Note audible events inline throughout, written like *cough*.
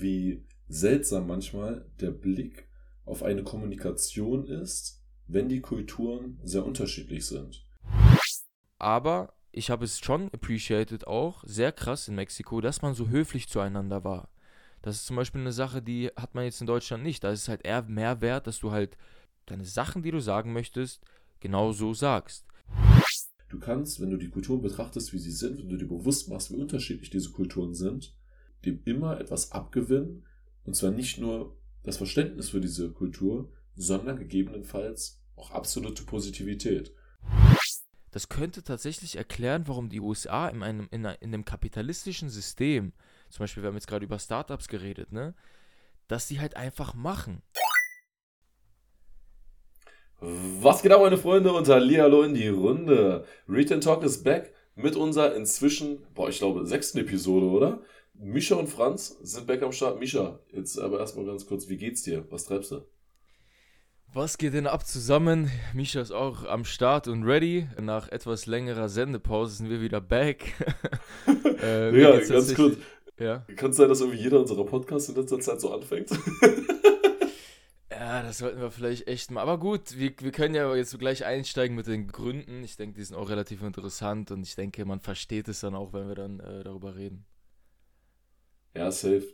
wie seltsam manchmal der Blick auf eine Kommunikation ist, wenn die Kulturen sehr unterschiedlich sind. Aber ich habe es schon appreciated auch, sehr krass in Mexiko, dass man so höflich zueinander war. Das ist zum Beispiel eine Sache, die hat man jetzt in Deutschland nicht. Da ist es halt eher mehr wert, dass du halt deine Sachen, die du sagen möchtest, genau so sagst. Du kannst, wenn du die Kulturen betrachtest, wie sie sind, wenn du dir bewusst machst, wie unterschiedlich diese Kulturen sind, dem immer etwas abgewinnen. Und zwar nicht nur das Verständnis für diese Kultur, sondern gegebenenfalls auch absolute Positivität. Das könnte tatsächlich erklären, warum die USA in einem, in einem kapitalistischen System, zum Beispiel, wir haben jetzt gerade über Startups geredet, ne, dass sie halt einfach machen. Was geht ab, meine Freunde, und Hallihallo in die Runde. Return Talk ist back mit unserer inzwischen, boah, ich glaube, sechsten Episode, oder? Mischa und Franz sind back am Start. Mischa, jetzt aber erstmal ganz kurz, wie geht's dir? Was treibst du? Was geht denn ab zusammen? Mischa ist auch am Start und ready. Nach etwas längerer Sendepause sind wir wieder back. *laughs* äh, ja, ganz kurz. Ja. Kann es sein, dass irgendwie jeder unserer Podcasts in letzter Zeit so anfängt? *laughs* Ja, das sollten wir vielleicht echt mal. Aber gut, wir, wir können ja jetzt gleich einsteigen mit den Gründen. Ich denke, die sind auch relativ interessant und ich denke, man versteht es dann auch, wenn wir dann äh, darüber reden. Ja, safe.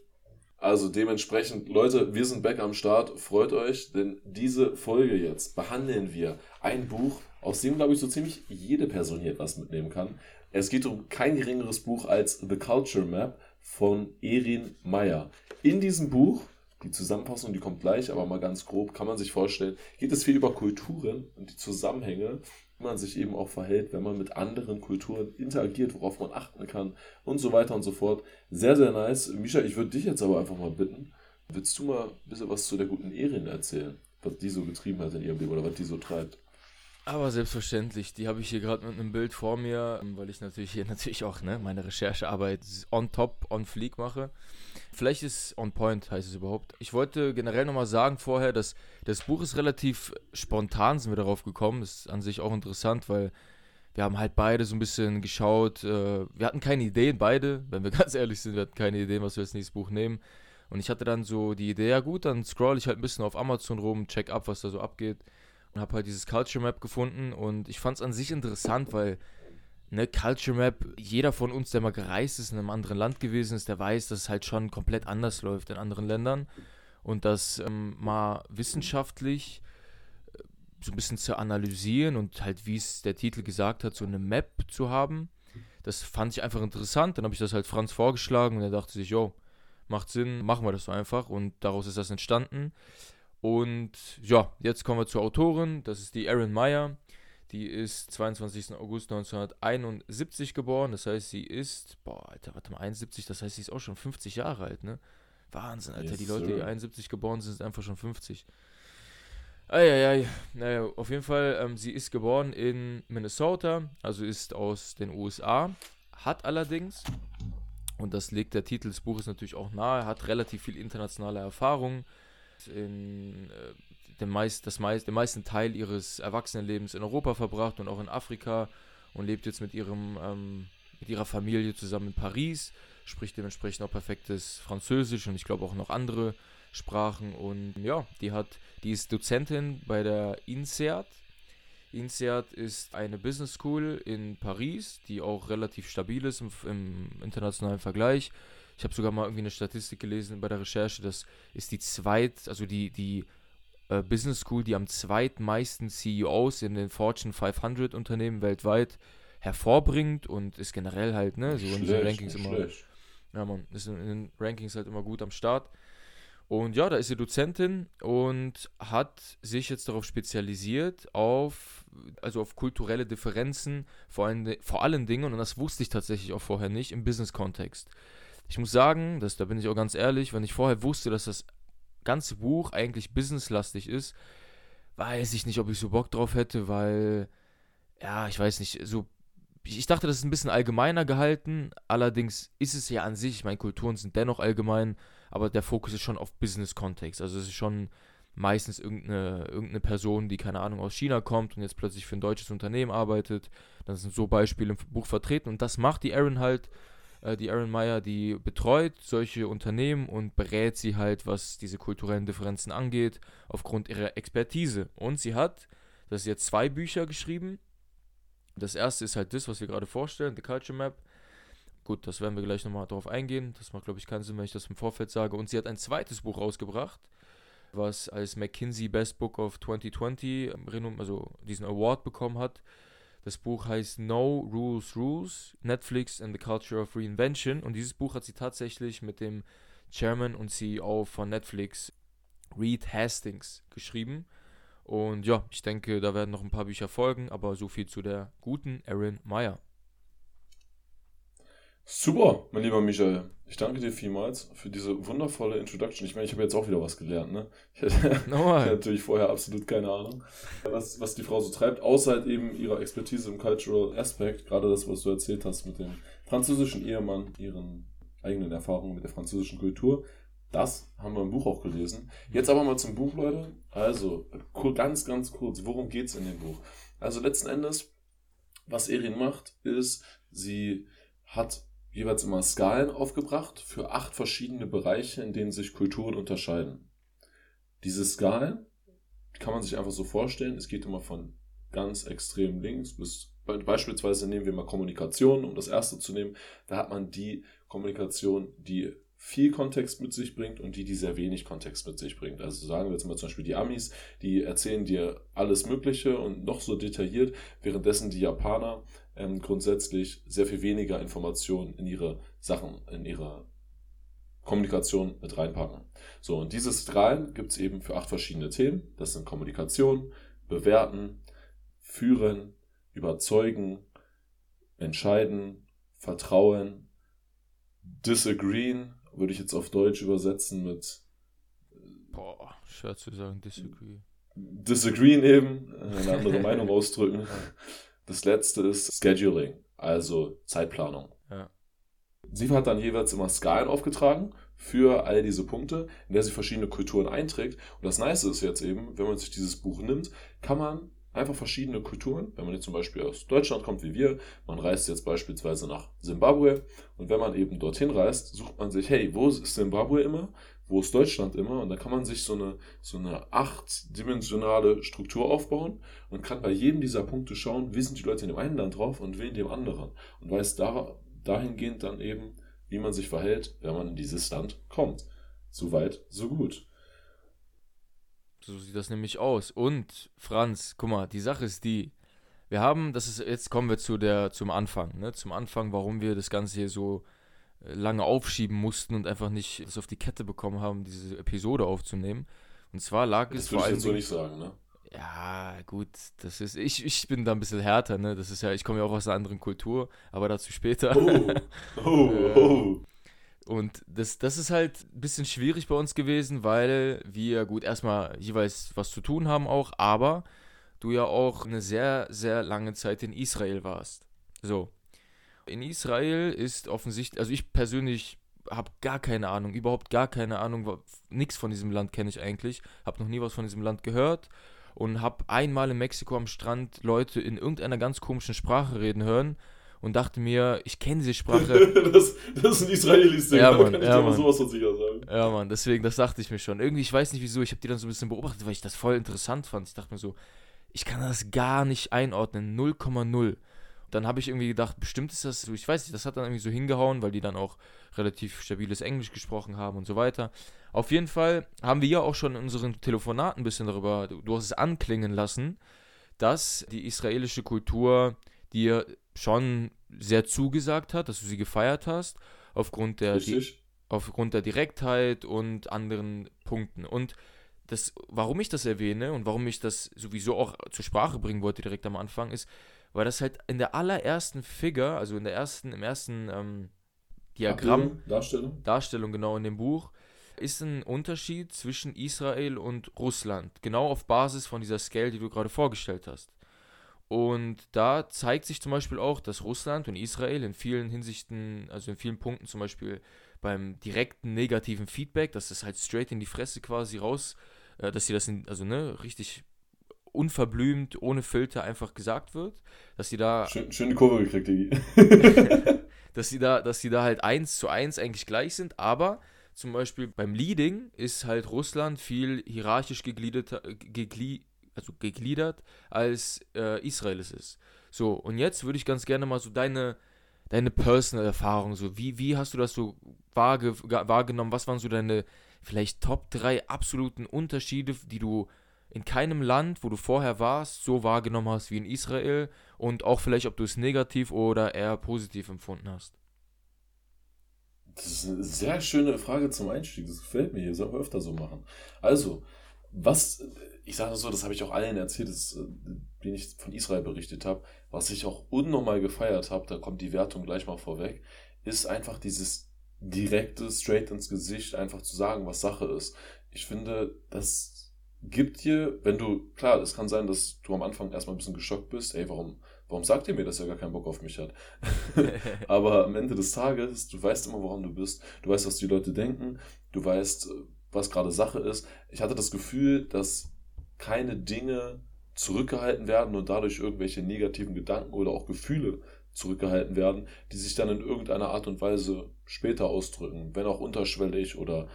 Also dementsprechend, Leute, wir sind back am Start. Freut euch, denn diese Folge jetzt behandeln wir ein Buch, aus dem, glaube ich, so ziemlich jede Person hier etwas mitnehmen kann. Es geht um kein geringeres Buch als The Culture Map von Erin Meyer. In diesem Buch die Zusammenfassung, die kommt gleich, aber mal ganz grob kann man sich vorstellen, geht es viel über Kulturen und die Zusammenhänge, man sich eben auch verhält, wenn man mit anderen Kulturen interagiert, worauf man achten kann und so weiter und so fort. Sehr, sehr nice. Misha, ich würde dich jetzt aber einfach mal bitten, willst du mal ein bisschen was zu der guten Erin erzählen, was die so getrieben hat in ihrem Leben oder was die so treibt? Aber selbstverständlich, die habe ich hier gerade mit einem Bild vor mir, weil ich natürlich hier *laughs* natürlich auch ne, meine Recherchearbeit on top, on fleek mache. Vielleicht ist on point, heißt es überhaupt. Ich wollte generell nochmal sagen vorher, dass das Buch ist relativ spontan, sind wir darauf gekommen. Das ist an sich auch interessant, weil wir haben halt beide so ein bisschen geschaut. Äh, wir hatten keine Ideen, beide, wenn wir *laughs* ganz ehrlich sind, wir hatten keine Ideen, was wir als nächstes Buch nehmen. Und ich hatte dann so die Idee, ja gut, dann scroll ich halt ein bisschen auf Amazon rum, check ab, was da so abgeht habe halt dieses Culture Map gefunden und ich fand es an sich interessant, weil ne, Culture Map, jeder von uns, der mal gereist ist, in einem anderen Land gewesen ist, der weiß, dass es halt schon komplett anders läuft in anderen Ländern und das ähm, mal wissenschaftlich äh, so ein bisschen zu analysieren und halt, wie es der Titel gesagt hat, so eine Map zu haben. Das fand ich einfach interessant. Dann habe ich das halt Franz vorgeschlagen und er dachte sich, jo, macht Sinn, machen wir das so einfach. Und daraus ist das entstanden. Und ja, jetzt kommen wir zur Autorin. Das ist die Erin Meyer. Die ist 22. August 1971 geboren. Das heißt, sie ist, boah, Alter, warte mal, 71, das heißt, sie ist auch schon 50 Jahre alt, ne? Wahnsinn, Alter. Yes, die Leute, die 71 geboren sind, sind einfach schon 50. Eieiei. Naja, auf jeden Fall, ähm, sie ist geboren in Minnesota, also ist aus den USA, hat allerdings, und das legt der Titel des Buches natürlich auch nahe, hat relativ viel internationale Erfahrung in äh, meist, das meist, den meisten Teil ihres Erwachsenenlebens in Europa verbracht und auch in Afrika und lebt jetzt mit ihrem ähm, mit ihrer Familie zusammen in Paris, spricht dementsprechend auch perfektes Französisch und ich glaube auch noch andere Sprachen und ja, die hat, die ist Dozentin bei der INSEAD. INSEAD ist eine Business School in Paris, die auch relativ stabil ist im, im internationalen Vergleich. Ich habe sogar mal irgendwie eine Statistik gelesen bei der Recherche, das ist die zweit, also die, die äh, Business School, die am zweitmeisten CEOs in den Fortune 500 Unternehmen weltweit hervorbringt und ist generell halt, ne, so in diesen Rankings immer. Schlecht. Ja, man, ist in den Rankings halt immer gut am Start. Und ja, da ist sie Dozentin und hat sich jetzt darauf spezialisiert, auf, also auf kulturelle Differenzen, vor allen, vor allen Dingen, und das wusste ich tatsächlich auch vorher nicht, im Business-Kontext. Ich muss sagen, das, da bin ich auch ganz ehrlich, wenn ich vorher wusste, dass das ganze Buch eigentlich businesslastig ist, weiß ich nicht, ob ich so Bock drauf hätte, weil, ja, ich weiß nicht, so, ich dachte, das ist ein bisschen allgemeiner gehalten, allerdings ist es ja an sich, ich meine, Kulturen sind dennoch allgemein, aber der Fokus ist schon auf Business-Kontext, also es ist schon meistens irgendeine, irgendeine Person, die, keine Ahnung, aus China kommt und jetzt plötzlich für ein deutsches Unternehmen arbeitet, dann sind so Beispiele im Buch vertreten und das macht die Aaron halt äh, die Aaron Meyer, die betreut solche Unternehmen und berät sie halt, was diese kulturellen Differenzen angeht, aufgrund ihrer Expertise. Und sie hat, das ist jetzt zwei Bücher geschrieben. Das erste ist halt das, was wir gerade vorstellen, The Culture Map. Gut, das werden wir gleich nochmal drauf eingehen. Das macht, glaube ich, keinen Sinn, wenn ich das im Vorfeld sage. Und sie hat ein zweites Buch rausgebracht, was als McKinsey Best Book of 2020, also diesen Award bekommen hat. Das Buch heißt No Rules Rules, Netflix and the Culture of Reinvention. Und dieses Buch hat sie tatsächlich mit dem Chairman und CEO von Netflix, Reed Hastings, geschrieben. Und ja, ich denke, da werden noch ein paar Bücher folgen, aber so viel zu der guten Erin Meyer. Super, mein lieber Michael. Ich danke dir vielmals für diese wundervolle Introduction. Ich meine, ich habe jetzt auch wieder was gelernt, ne? Ich hatte, *laughs* no, ich hatte natürlich vorher absolut keine Ahnung, was, was die Frau so treibt, außer halt eben ihrer Expertise im Cultural Aspect. Gerade das, was du erzählt hast mit dem französischen Ehemann, ihren eigenen Erfahrungen mit der französischen Kultur. Das haben wir im Buch auch gelesen. Jetzt aber mal zum Buch, Leute. Also, ganz, ganz kurz, worum geht es in dem Buch? Also letzten Endes, was Erin macht, ist, sie hat jeweils immer Skalen aufgebracht für acht verschiedene Bereiche, in denen sich Kulturen unterscheiden. Diese Skalen kann man sich einfach so vorstellen, es geht immer von ganz extrem links bis beispielsweise nehmen wir mal Kommunikation, um das erste zu nehmen, da hat man die Kommunikation, die viel Kontext mit sich bringt und die, die sehr wenig Kontext mit sich bringt. Also sagen wir jetzt mal zum Beispiel die Amis, die erzählen dir alles Mögliche und noch so detailliert, währenddessen die Japaner ähm, grundsätzlich sehr viel weniger Informationen in ihre Sachen, in ihre Kommunikation mit reinpacken. So, und dieses Strahlen gibt es eben für acht verschiedene Themen. Das sind Kommunikation, Bewerten, Führen, Überzeugen, Entscheiden, Vertrauen, Disagreeen, würde ich jetzt auf Deutsch übersetzen mit. Boah, schwer zu sagen, disagree. Disagreeen eben, eine andere *laughs* Meinung ausdrücken. Das letzte ist Scheduling, also Zeitplanung. Ja. Sie hat dann jeweils immer Skalen aufgetragen für all diese Punkte, in der sie verschiedene Kulturen einträgt. Und das Nice ist jetzt eben, wenn man sich dieses Buch nimmt, kann man einfach verschiedene Kulturen, wenn man jetzt zum Beispiel aus Deutschland kommt wie wir, man reist jetzt beispielsweise nach Simbabwe und wenn man eben dorthin reist, sucht man sich, hey, wo ist Simbabwe immer? wo ist Deutschland immer? Und da kann man sich so eine, so eine achtdimensionale Struktur aufbauen und kann bei jedem dieser Punkte schauen, wie sind die Leute in dem einen Land drauf und wie in dem anderen. Und weiß da, dahingehend dann eben, wie man sich verhält, wenn man in dieses Land kommt. So weit, so gut. So sieht das nämlich aus. Und Franz, guck mal, die Sache ist die, wir haben, das ist, jetzt kommen wir zu der, zum Anfang, ne? Zum Anfang, warum wir das Ganze hier so lange aufschieben mussten und einfach nicht es auf die Kette bekommen haben, diese Episode aufzunehmen. Und zwar lag das es vor allem. Das würde ich so nicht sagen, ne? Ja, gut, das ist, ich, ich bin da ein bisschen härter, ne? Das ist ja, ich komme ja auch aus einer anderen Kultur, aber dazu später. Oh, *laughs* oh, oh. Und das, das ist halt ein bisschen schwierig bei uns gewesen, weil wir gut erstmal jeweils was zu tun haben auch, aber du ja auch eine sehr, sehr lange Zeit in Israel warst. So, in Israel ist offensichtlich, also ich persönlich habe gar keine Ahnung, überhaupt gar keine Ahnung, nichts von diesem Land kenne ich eigentlich, habe noch nie was von diesem Land gehört und habe einmal in Mexiko am Strand Leute in irgendeiner ganz komischen Sprache reden hören und dachte mir, ich kenne diese Sprache. *laughs* das, das sind Israelis, ja, Mann, kann ich ja, dir Mann. sowas von sicher sagen. Ja, Mann, deswegen, das dachte ich mir schon. Irgendwie, ich weiß nicht wieso, ich habe die dann so ein bisschen beobachtet, weil ich das voll interessant fand. Ich dachte mir so, ich kann das gar nicht einordnen, 0,0 dann habe ich irgendwie gedacht, bestimmt ist das so, ich weiß nicht, das hat dann irgendwie so hingehauen, weil die dann auch relativ stabiles Englisch gesprochen haben und so weiter. Auf jeden Fall haben wir ja auch schon in unseren Telefonaten ein bisschen darüber, du hast es anklingen lassen, dass die israelische Kultur dir schon sehr zugesagt hat, dass du sie gefeiert hast, aufgrund der, die, aufgrund der Direktheit und anderen Punkten. Und das, warum ich das erwähne und warum ich das sowieso auch zur Sprache bringen wollte direkt am Anfang, ist, weil das halt in der allerersten Figure, also in der ersten, im ersten ähm, Diagramm, Darstellung. Darstellung genau in dem Buch, ist ein Unterschied zwischen Israel und Russland, genau auf Basis von dieser Scale, die du gerade vorgestellt hast. Und da zeigt sich zum Beispiel auch, dass Russland und Israel in vielen Hinsichten, also in vielen Punkten zum Beispiel beim direkten negativen Feedback, dass das halt straight in die Fresse quasi raus, äh, dass sie das, in, also ne, richtig unverblümt, ohne Filter einfach gesagt wird, dass sie da. Schön, schöne Kurve gekriegt, Digi. *laughs* dass sie da, dass sie da halt eins zu eins eigentlich gleich sind, aber zum Beispiel beim Leading ist halt Russland viel hierarchisch gegliedert, gegli also gegliedert als äh, Israel es ist. So, und jetzt würde ich ganz gerne mal so deine, deine Personal-Erfahrung, so wie, wie hast du das so wahrge wahrgenommen? Was waren so deine vielleicht Top 3 absoluten Unterschiede, die du in keinem Land, wo du vorher warst, so wahrgenommen hast wie in Israel und auch vielleicht, ob du es negativ oder eher positiv empfunden hast? Das ist eine sehr schöne Frage zum Einstieg. Das gefällt mir. Hier wir öfter so machen. Also, was, ich sage so, das habe ich auch allen erzählt, das, äh, den ich von Israel berichtet habe, was ich auch unnormal gefeiert habe, da kommt die Wertung gleich mal vorweg, ist einfach dieses direkte, straight ins Gesicht, einfach zu sagen, was Sache ist. Ich finde, das gibt dir, wenn du, klar, es kann sein, dass du am Anfang erstmal ein bisschen geschockt bist, ey, warum, warum sagt ihr mir, dass er gar keinen Bock auf mich hat? *laughs* Aber am Ende des Tages, du weißt immer, woran du bist, du weißt, was die Leute denken, du weißt, was gerade Sache ist. Ich hatte das Gefühl, dass keine Dinge zurückgehalten werden und dadurch irgendwelche negativen Gedanken oder auch Gefühle zurückgehalten werden, die sich dann in irgendeiner Art und Weise später ausdrücken, wenn auch unterschwellig oder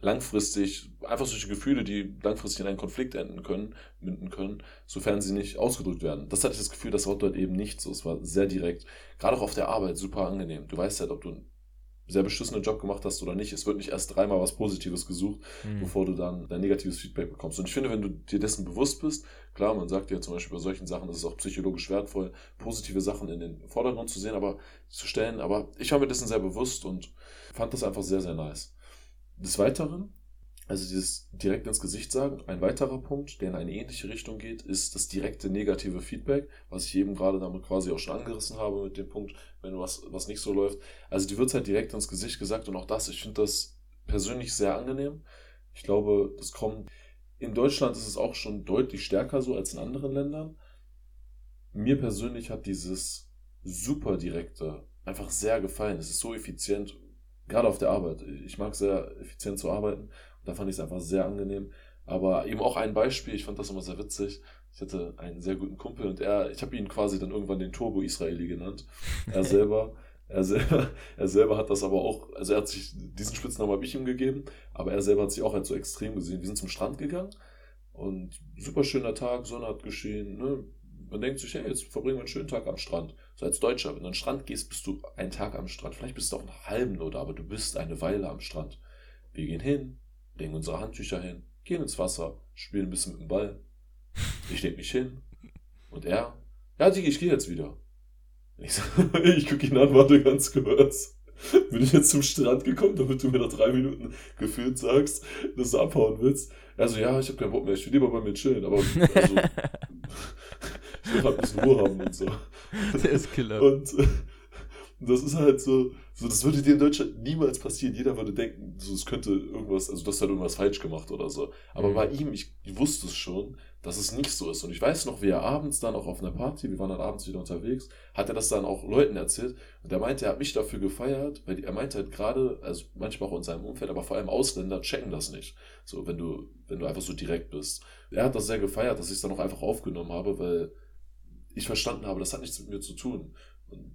langfristig, einfach solche Gefühle, die langfristig in einen Konflikt enden können, münden können, sofern sie nicht ausgedrückt werden. Das hatte ich das Gefühl, das war dort eben nicht so. Es war sehr direkt. Gerade auch auf der Arbeit super angenehm. Du weißt halt, ob du sehr beschissenen Job gemacht hast oder nicht. Es wird nicht erst dreimal was Positives gesucht, mhm. bevor du dann dein negatives Feedback bekommst. Und ich finde, wenn du dir dessen bewusst bist, klar, man sagt ja zum Beispiel bei solchen Sachen, ist es auch psychologisch wertvoll, positive Sachen in den Vordergrund zu sehen, aber zu stellen. Aber ich war mir dessen sehr bewusst und fand das einfach sehr, sehr nice. Des Weiteren also dieses direkt ins Gesicht sagen. Ein weiterer Punkt, der in eine ähnliche Richtung geht, ist das direkte negative Feedback, was ich eben gerade damit quasi auch schon angerissen habe mit dem Punkt, wenn was, was nicht so läuft. Also die wird halt direkt ins Gesicht gesagt und auch das, ich finde das persönlich sehr angenehm. Ich glaube, das kommt. In Deutschland ist es auch schon deutlich stärker so als in anderen Ländern. Mir persönlich hat dieses super direkte einfach sehr gefallen. Es ist so effizient, gerade auf der Arbeit. Ich mag sehr effizient zu arbeiten da fand ich es einfach sehr angenehm. Aber eben auch ein Beispiel, ich fand das immer sehr witzig. Ich hatte einen sehr guten Kumpel und er, ich habe ihn quasi dann irgendwann den Turbo-Israeli genannt. Er *laughs* selber, er selber, er selber hat das aber auch, also er hat sich, diesen Spitznamen habe ich ihm gegeben, aber er selber hat sich auch halt so extrem gesehen. Wir sind zum Strand gegangen und super schöner Tag, Sonne hat geschehen, ne? Man denkt sich, hey, jetzt verbringen wir einen schönen Tag am Strand. So als Deutscher, wenn du an den Strand gehst, bist du einen Tag am Strand. Vielleicht bist du auch einen halben oder, aber du bist eine Weile am Strand. Wir gehen hin, legen unsere Handtücher hin, gehen ins Wasser, spielen ein bisschen mit dem Ball. Ich leg mich hin. Und er, ja, Digi, ich gehe jetzt wieder. Ich, sag, *laughs* ich gucke ihn an, warte ganz kurz. Bin ich jetzt zum Strand gekommen, damit du mir nach drei Minuten gefühlt sagst, dass du abhauen willst? Also, ja, ich habe keinen Bock mehr, ich will lieber bei mir chillen, aber also, *laughs* ich will halt ein bisschen Ruhe haben und so. Der ist Killer. Und das ist halt so, so, das würde dir in Deutschland niemals passieren. Jeder würde denken, so, es könnte irgendwas, also das hat irgendwas falsch gemacht oder so. Aber mhm. bei ihm, ich, wusste es schon, dass es nicht so ist. Und ich weiß noch, wie er abends dann auch auf einer Party, wir waren dann abends wieder unterwegs, hat er das dann auch Leuten erzählt. Und er meinte, er hat mich dafür gefeiert, weil er meinte halt gerade, also manchmal auch in seinem Umfeld, aber vor allem Ausländer checken das nicht. So, wenn du, wenn du einfach so direkt bist. Er hat das sehr gefeiert, dass ich es dann auch einfach aufgenommen habe, weil ich verstanden habe, das hat nichts mit mir zu tun. Und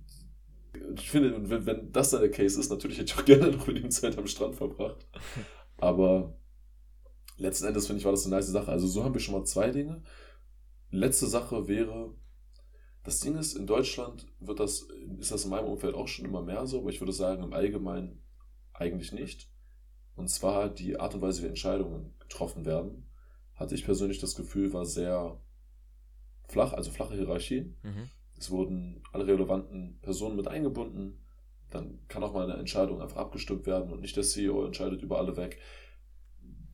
ich finde, wenn, wenn das dann der Case ist, natürlich hätte ich auch *laughs* gerne noch mit ihm Zeit am Strand verbracht. Aber letzten Endes finde ich, war das eine nice Sache. Also so haben wir schon mal zwei Dinge. Letzte Sache wäre, das Ding ist, in Deutschland wird das, ist das in meinem Umfeld auch schon immer mehr so, aber ich würde sagen, im Allgemeinen eigentlich nicht. Und zwar die Art und Weise, wie Entscheidungen getroffen werden, hatte ich persönlich das Gefühl, war sehr flach, also flache Hierarchien. Mhm. Es wurden alle relevanten Personen mit eingebunden. Dann kann auch mal eine Entscheidung einfach abgestimmt werden und nicht der CEO entscheidet über alle weg.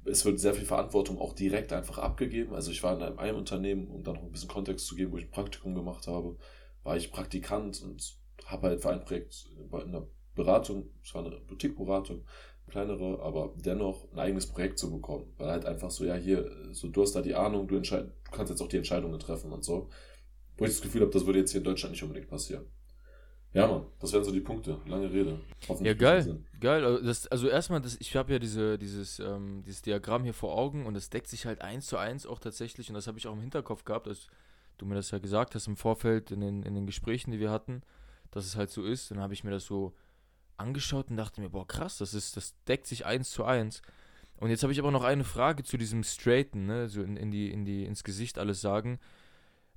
Es wird sehr viel Verantwortung auch direkt einfach abgegeben. Also ich war in einem, einem Unternehmen, um da noch ein bisschen Kontext zu geben, wo ich ein Praktikum gemacht habe, war ich Praktikant und habe halt für ein Projekt in einer Beratung, es war eine Boutique-Beratung, kleinere, aber dennoch ein eigenes Projekt zu bekommen. Weil halt einfach so, ja, hier, so du hast da die Ahnung, du, entscheid, du kannst jetzt auch die Entscheidungen treffen und so. Wo ich das Gefühl habe, das würde jetzt hier in Deutschland nicht unbedingt passieren. Ja, Mann, das wären so die Punkte. Lange Rede. Ja, geil. Geil. Also, das, also erstmal, das, ich habe ja diese, dieses, ähm, dieses Diagramm hier vor Augen und es deckt sich halt eins zu eins auch tatsächlich und das habe ich auch im Hinterkopf gehabt, als du mir das ja gesagt hast im Vorfeld in den, in den Gesprächen, die wir hatten, dass es halt so ist. Dann habe ich mir das so angeschaut und dachte mir, boah, krass, das ist, das deckt sich eins zu eins. Und jetzt habe ich aber noch eine Frage zu diesem Straighten, ne? So in, in die, in die, ins Gesicht alles sagen.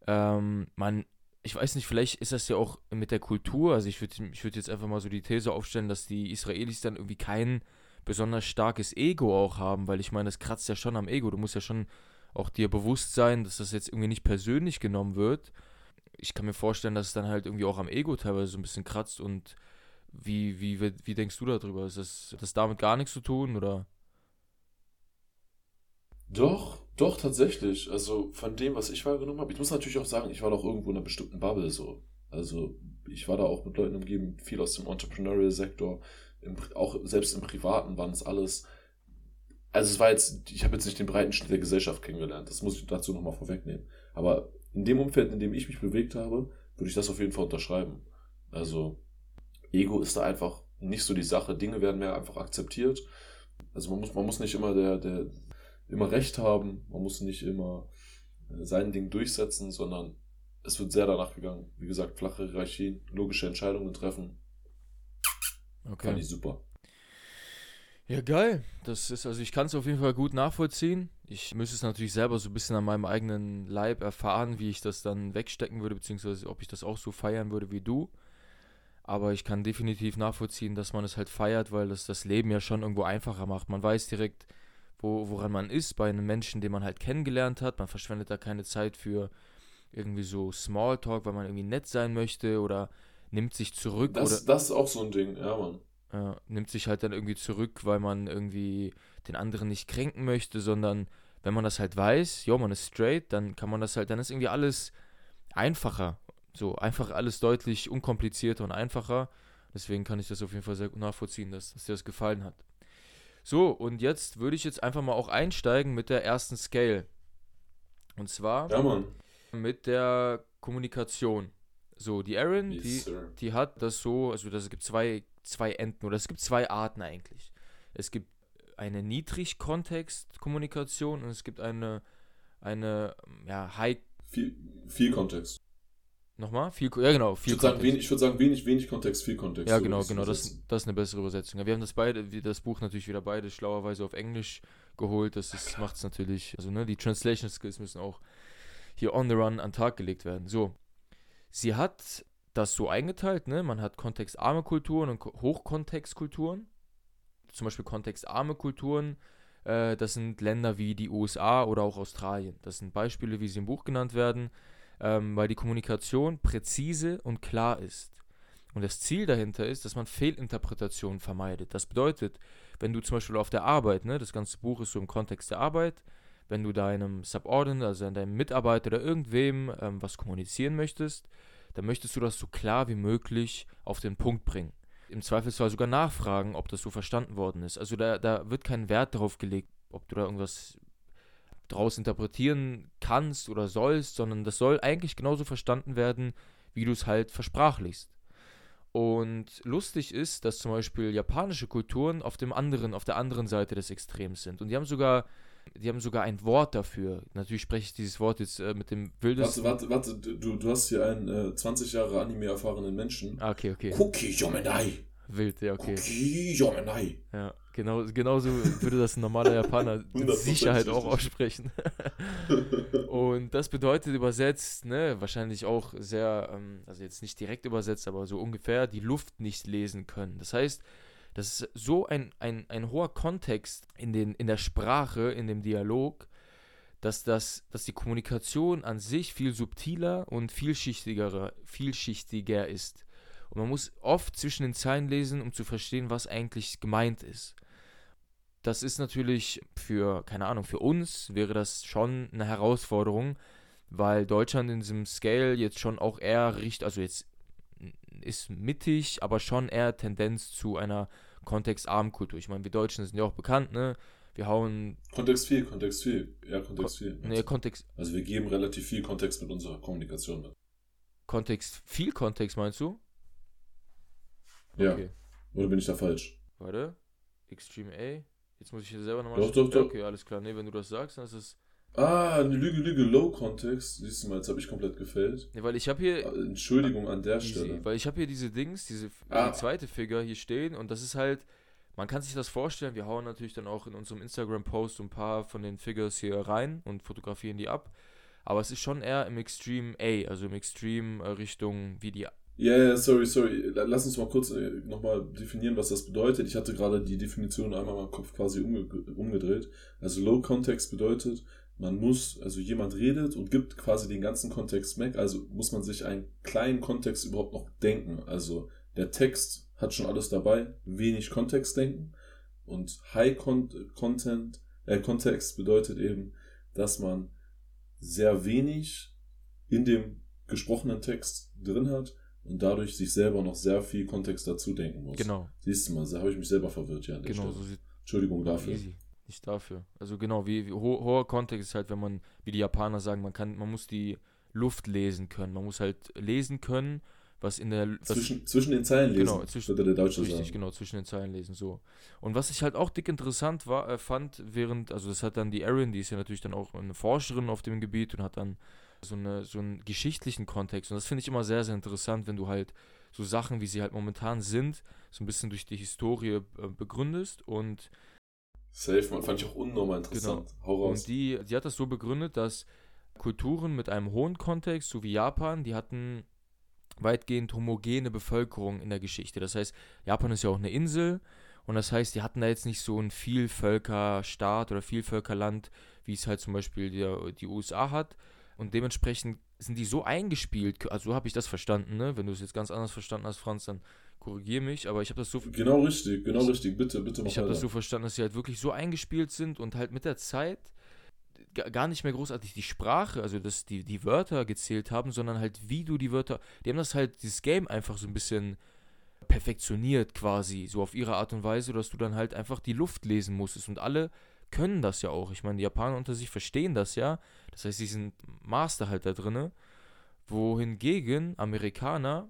Ähm, man, ich weiß nicht, vielleicht ist das ja auch mit der Kultur. Also ich würde ich würd jetzt einfach mal so die These aufstellen, dass die Israelis dann irgendwie kein besonders starkes Ego auch haben, weil ich meine, das kratzt ja schon am Ego. Du musst ja schon auch dir bewusst sein, dass das jetzt irgendwie nicht persönlich genommen wird. Ich kann mir vorstellen, dass es dann halt irgendwie auch am Ego teilweise so ein bisschen kratzt und wie, wie, wie, denkst du darüber? Ist das, hat das damit gar nichts zu tun oder? Doch, doch, tatsächlich. Also von dem, was ich wahrgenommen habe. Ich muss natürlich auch sagen, ich war doch irgendwo in einer bestimmten Bubble so. Also ich war da auch mit Leuten umgeben, viel aus dem Entrepreneurial-Sektor. Auch selbst im Privaten waren es alles. Also es war jetzt, ich habe jetzt nicht den breiten Schnitt der Gesellschaft kennengelernt. Das muss ich dazu nochmal vorwegnehmen. Aber in dem Umfeld, in dem ich mich bewegt habe, würde ich das auf jeden Fall unterschreiben. Also Ego ist da einfach nicht so die Sache. Dinge werden mehr einfach akzeptiert. Also man muss, man muss nicht immer der, der, immer Recht haben, man muss nicht immer äh, sein Ding durchsetzen, sondern es wird sehr danach gegangen. Wie gesagt, flache Hierarchien, logische Entscheidungen treffen. Okay. Fand ich super. Ja, geil. Das ist, also ich kann es auf jeden Fall gut nachvollziehen. Ich müsste es natürlich selber so ein bisschen an meinem eigenen Leib erfahren, wie ich das dann wegstecken würde, beziehungsweise ob ich das auch so feiern würde wie du. Aber ich kann definitiv nachvollziehen, dass man es halt feiert, weil das das Leben ja schon irgendwo einfacher macht. Man weiß direkt, wo, woran man ist bei einem Menschen, den man halt kennengelernt hat. Man verschwendet da keine Zeit für irgendwie so Smalltalk, weil man irgendwie nett sein möchte oder nimmt sich zurück. Das, oder, das ist auch so ein Ding, ja, Mann. Äh, nimmt sich halt dann irgendwie zurück, weil man irgendwie den anderen nicht kränken möchte, sondern wenn man das halt weiß, ja, man ist straight, dann kann man das halt, dann ist irgendwie alles einfacher. So, einfach alles deutlich unkomplizierter und einfacher. Deswegen kann ich das auf jeden Fall sehr gut nachvollziehen, dass, dass dir das gefallen hat. So, und jetzt würde ich jetzt einfach mal auch einsteigen mit der ersten Scale. Und zwar ja, mit der Kommunikation. So, die Erin, yes, die, die hat das so, also das gibt zwei, zwei Enden oder es gibt zwei Arten eigentlich. Es gibt eine Niedrig-Kontext-Kommunikation und es gibt eine, eine ja, High... Viel, viel Kontext. Nochmal? Viel, ja, genau. Viel ich würde sagen, wenig, würd sagen, wenig, wenig Kontext, viel Kontext. Ja, so genau, genau. Das, das ist eine bessere Übersetzung. Ja, wir haben das beide, das Buch natürlich wieder beide schlauerweise auf Englisch geholt. Das macht es natürlich, also ne, die Translation Skills müssen auch hier on the run an den Tag gelegt werden. So. Sie hat das so eingeteilt, ne? Man hat kontextarme Kulturen und Hochkontextkulturen. Zum Beispiel kontextarme Kulturen, äh, das sind Länder wie die USA oder auch Australien. Das sind Beispiele, wie sie im Buch genannt werden ähm, weil die Kommunikation präzise und klar ist. Und das Ziel dahinter ist, dass man Fehlinterpretationen vermeidet. Das bedeutet, wenn du zum Beispiel auf der Arbeit, ne, das ganze Buch ist so im Kontext der Arbeit, wenn du deinem Subordinate, also deinem Mitarbeiter oder irgendwem ähm, was kommunizieren möchtest, dann möchtest du das so klar wie möglich auf den Punkt bringen. Im Zweifelsfall sogar nachfragen, ob das so verstanden worden ist. Also da, da wird kein Wert darauf gelegt, ob du da irgendwas draus interpretieren kannst oder sollst, sondern das soll eigentlich genauso verstanden werden, wie du es halt versprachlichst. Und lustig ist, dass zum Beispiel japanische Kulturen auf dem anderen, auf der anderen Seite des Extrems sind. Und die haben sogar, die haben sogar ein Wort dafür. Natürlich spreche ich dieses Wort jetzt äh, mit dem wildesten. Warte, warte, warte, du, du hast hier einen äh, 20 Jahre Anime erfahrenen Menschen. Ah, okay, okay. Cookie Yomenai. Wild, ja, okay. Cookie Yomenai. Ja. Genau, genauso würde das ein normaler Japaner *laughs* mit Sicherheit auch aussprechen. *laughs* und das bedeutet übersetzt, ne, wahrscheinlich auch sehr, ähm, also jetzt nicht direkt übersetzt, aber so ungefähr, die Luft nicht lesen können. Das heißt, das ist so ein, ein, ein hoher Kontext in, den, in der Sprache, in dem Dialog, dass, das, dass die Kommunikation an sich viel subtiler und vielschichtiger, vielschichtiger ist. Und man muss oft zwischen den Zeilen lesen, um zu verstehen, was eigentlich gemeint ist. Das ist natürlich für, keine Ahnung, für uns wäre das schon eine Herausforderung, weil Deutschland in diesem Scale jetzt schon auch eher riecht, also jetzt ist mittig, aber schon eher Tendenz zu einer kontextarmen Kultur. Ich meine, wir Deutschen sind ja auch bekannt, ne? Wir hauen. Kontext viel, Kontext viel. Ja, Kontext viel. Nee, Kontext. Also wir geben relativ viel Kontext mit unserer Kommunikation mit. Kontext, viel Kontext meinst du? Ja. Okay. Oder bin ich da falsch? Warte. Extreme A. Jetzt muss ich hier selber nochmal. Doch, doch, doch. Okay, alles klar. Nee, wenn du das sagst, dann ist es Ah, eine Lüge, Lüge, Low Context. Siehst du mal, jetzt habe ich komplett gefällt. Ja, weil ich habe hier. Äh, Entschuldigung an der easy, Stelle. Weil ich habe hier diese Dings, diese Ah. die zweite Figur hier stehen und das ist halt. Man kann sich das vorstellen, wir hauen natürlich dann auch in unserem Instagram-Post ein paar von den Figures hier rein und fotografieren die ab. Aber es ist schon eher im Extreme A, also im Extreme äh, Richtung wie die Ja, ja, sorry, sorry. Lass uns mal kurz äh, nochmal definieren, was das bedeutet. Ich hatte gerade die Definition einmal in meinem Kopf quasi umge umgedreht. Also Low Context bedeutet, man muss, also jemand redet und gibt quasi den ganzen Kontext weg, also muss man sich einen kleinen Kontext überhaupt noch denken. Also der Text hat schon alles dabei, wenig Kontext denken und High Con Content, äh, Kontext bedeutet eben, dass man sehr wenig in dem gesprochenen Text drin hat und dadurch sich selber noch sehr viel Kontext dazu denken muss. Genau, Siehst du mal, da habe ich mich selber verwirrt, ja. An der genau, Stelle. so sieht Entschuldigung dafür. Easy. Nicht dafür. Also genau, wie, wie ho hoher Kontext ist halt, wenn man, wie die Japaner sagen, man kann, man muss die Luft lesen können. Man muss halt lesen können, was in der was, Zwischen, zwischen den Zeilen lesen, Genau, zwischen- würde der Deutsche Richtig, sagen. genau, zwischen den Zeilen lesen, so. Und was ich halt auch dick interessant war, äh, fand, während, also das hat dann die Erin, die ist ja natürlich dann auch eine Forscherin auf dem Gebiet und hat dann so, eine, so einen geschichtlichen Kontext. Und das finde ich immer sehr, sehr interessant, wenn du halt so Sachen, wie sie halt momentan sind, so ein bisschen durch die Historie äh, begründest. Und Safe, man fand ich auch unnormal interessant. Hau raus. Genau. Und die, die hat das so begründet, dass Kulturen mit einem hohen Kontext, so wie Japan, die hatten weitgehend homogene Bevölkerung in der Geschichte. Das heißt, Japan ist ja auch eine Insel und das heißt, die hatten da jetzt nicht so ein Vielvölkerstaat oder Vielvölkerland, wie es halt zum Beispiel die, die USA hat. Und dementsprechend sind die so eingespielt, also so habe ich das verstanden, ne? Wenn du es jetzt ganz anders verstanden hast, Franz, dann korrigiere mich, aber ich habe das so genau richtig, genau richtig. Bitte, bitte mach ich habe das so verstanden, dass sie halt wirklich so eingespielt sind und halt mit der Zeit ga- gar nicht mehr großartig die Sprache, also dass die, die Wörter gezählt haben, sondern halt wie du die Wörter, die haben das halt, dieses Game einfach so ein bisschen perfektioniert quasi, so auf ihre Art und Weise, dass du dann halt einfach die Luft lesen musstest und alle können das ja auch. Ich meine, die Japaner unter sich verstehen das ja, das heißt, sie sind Master halt da drinne, wohingegen Amerikaner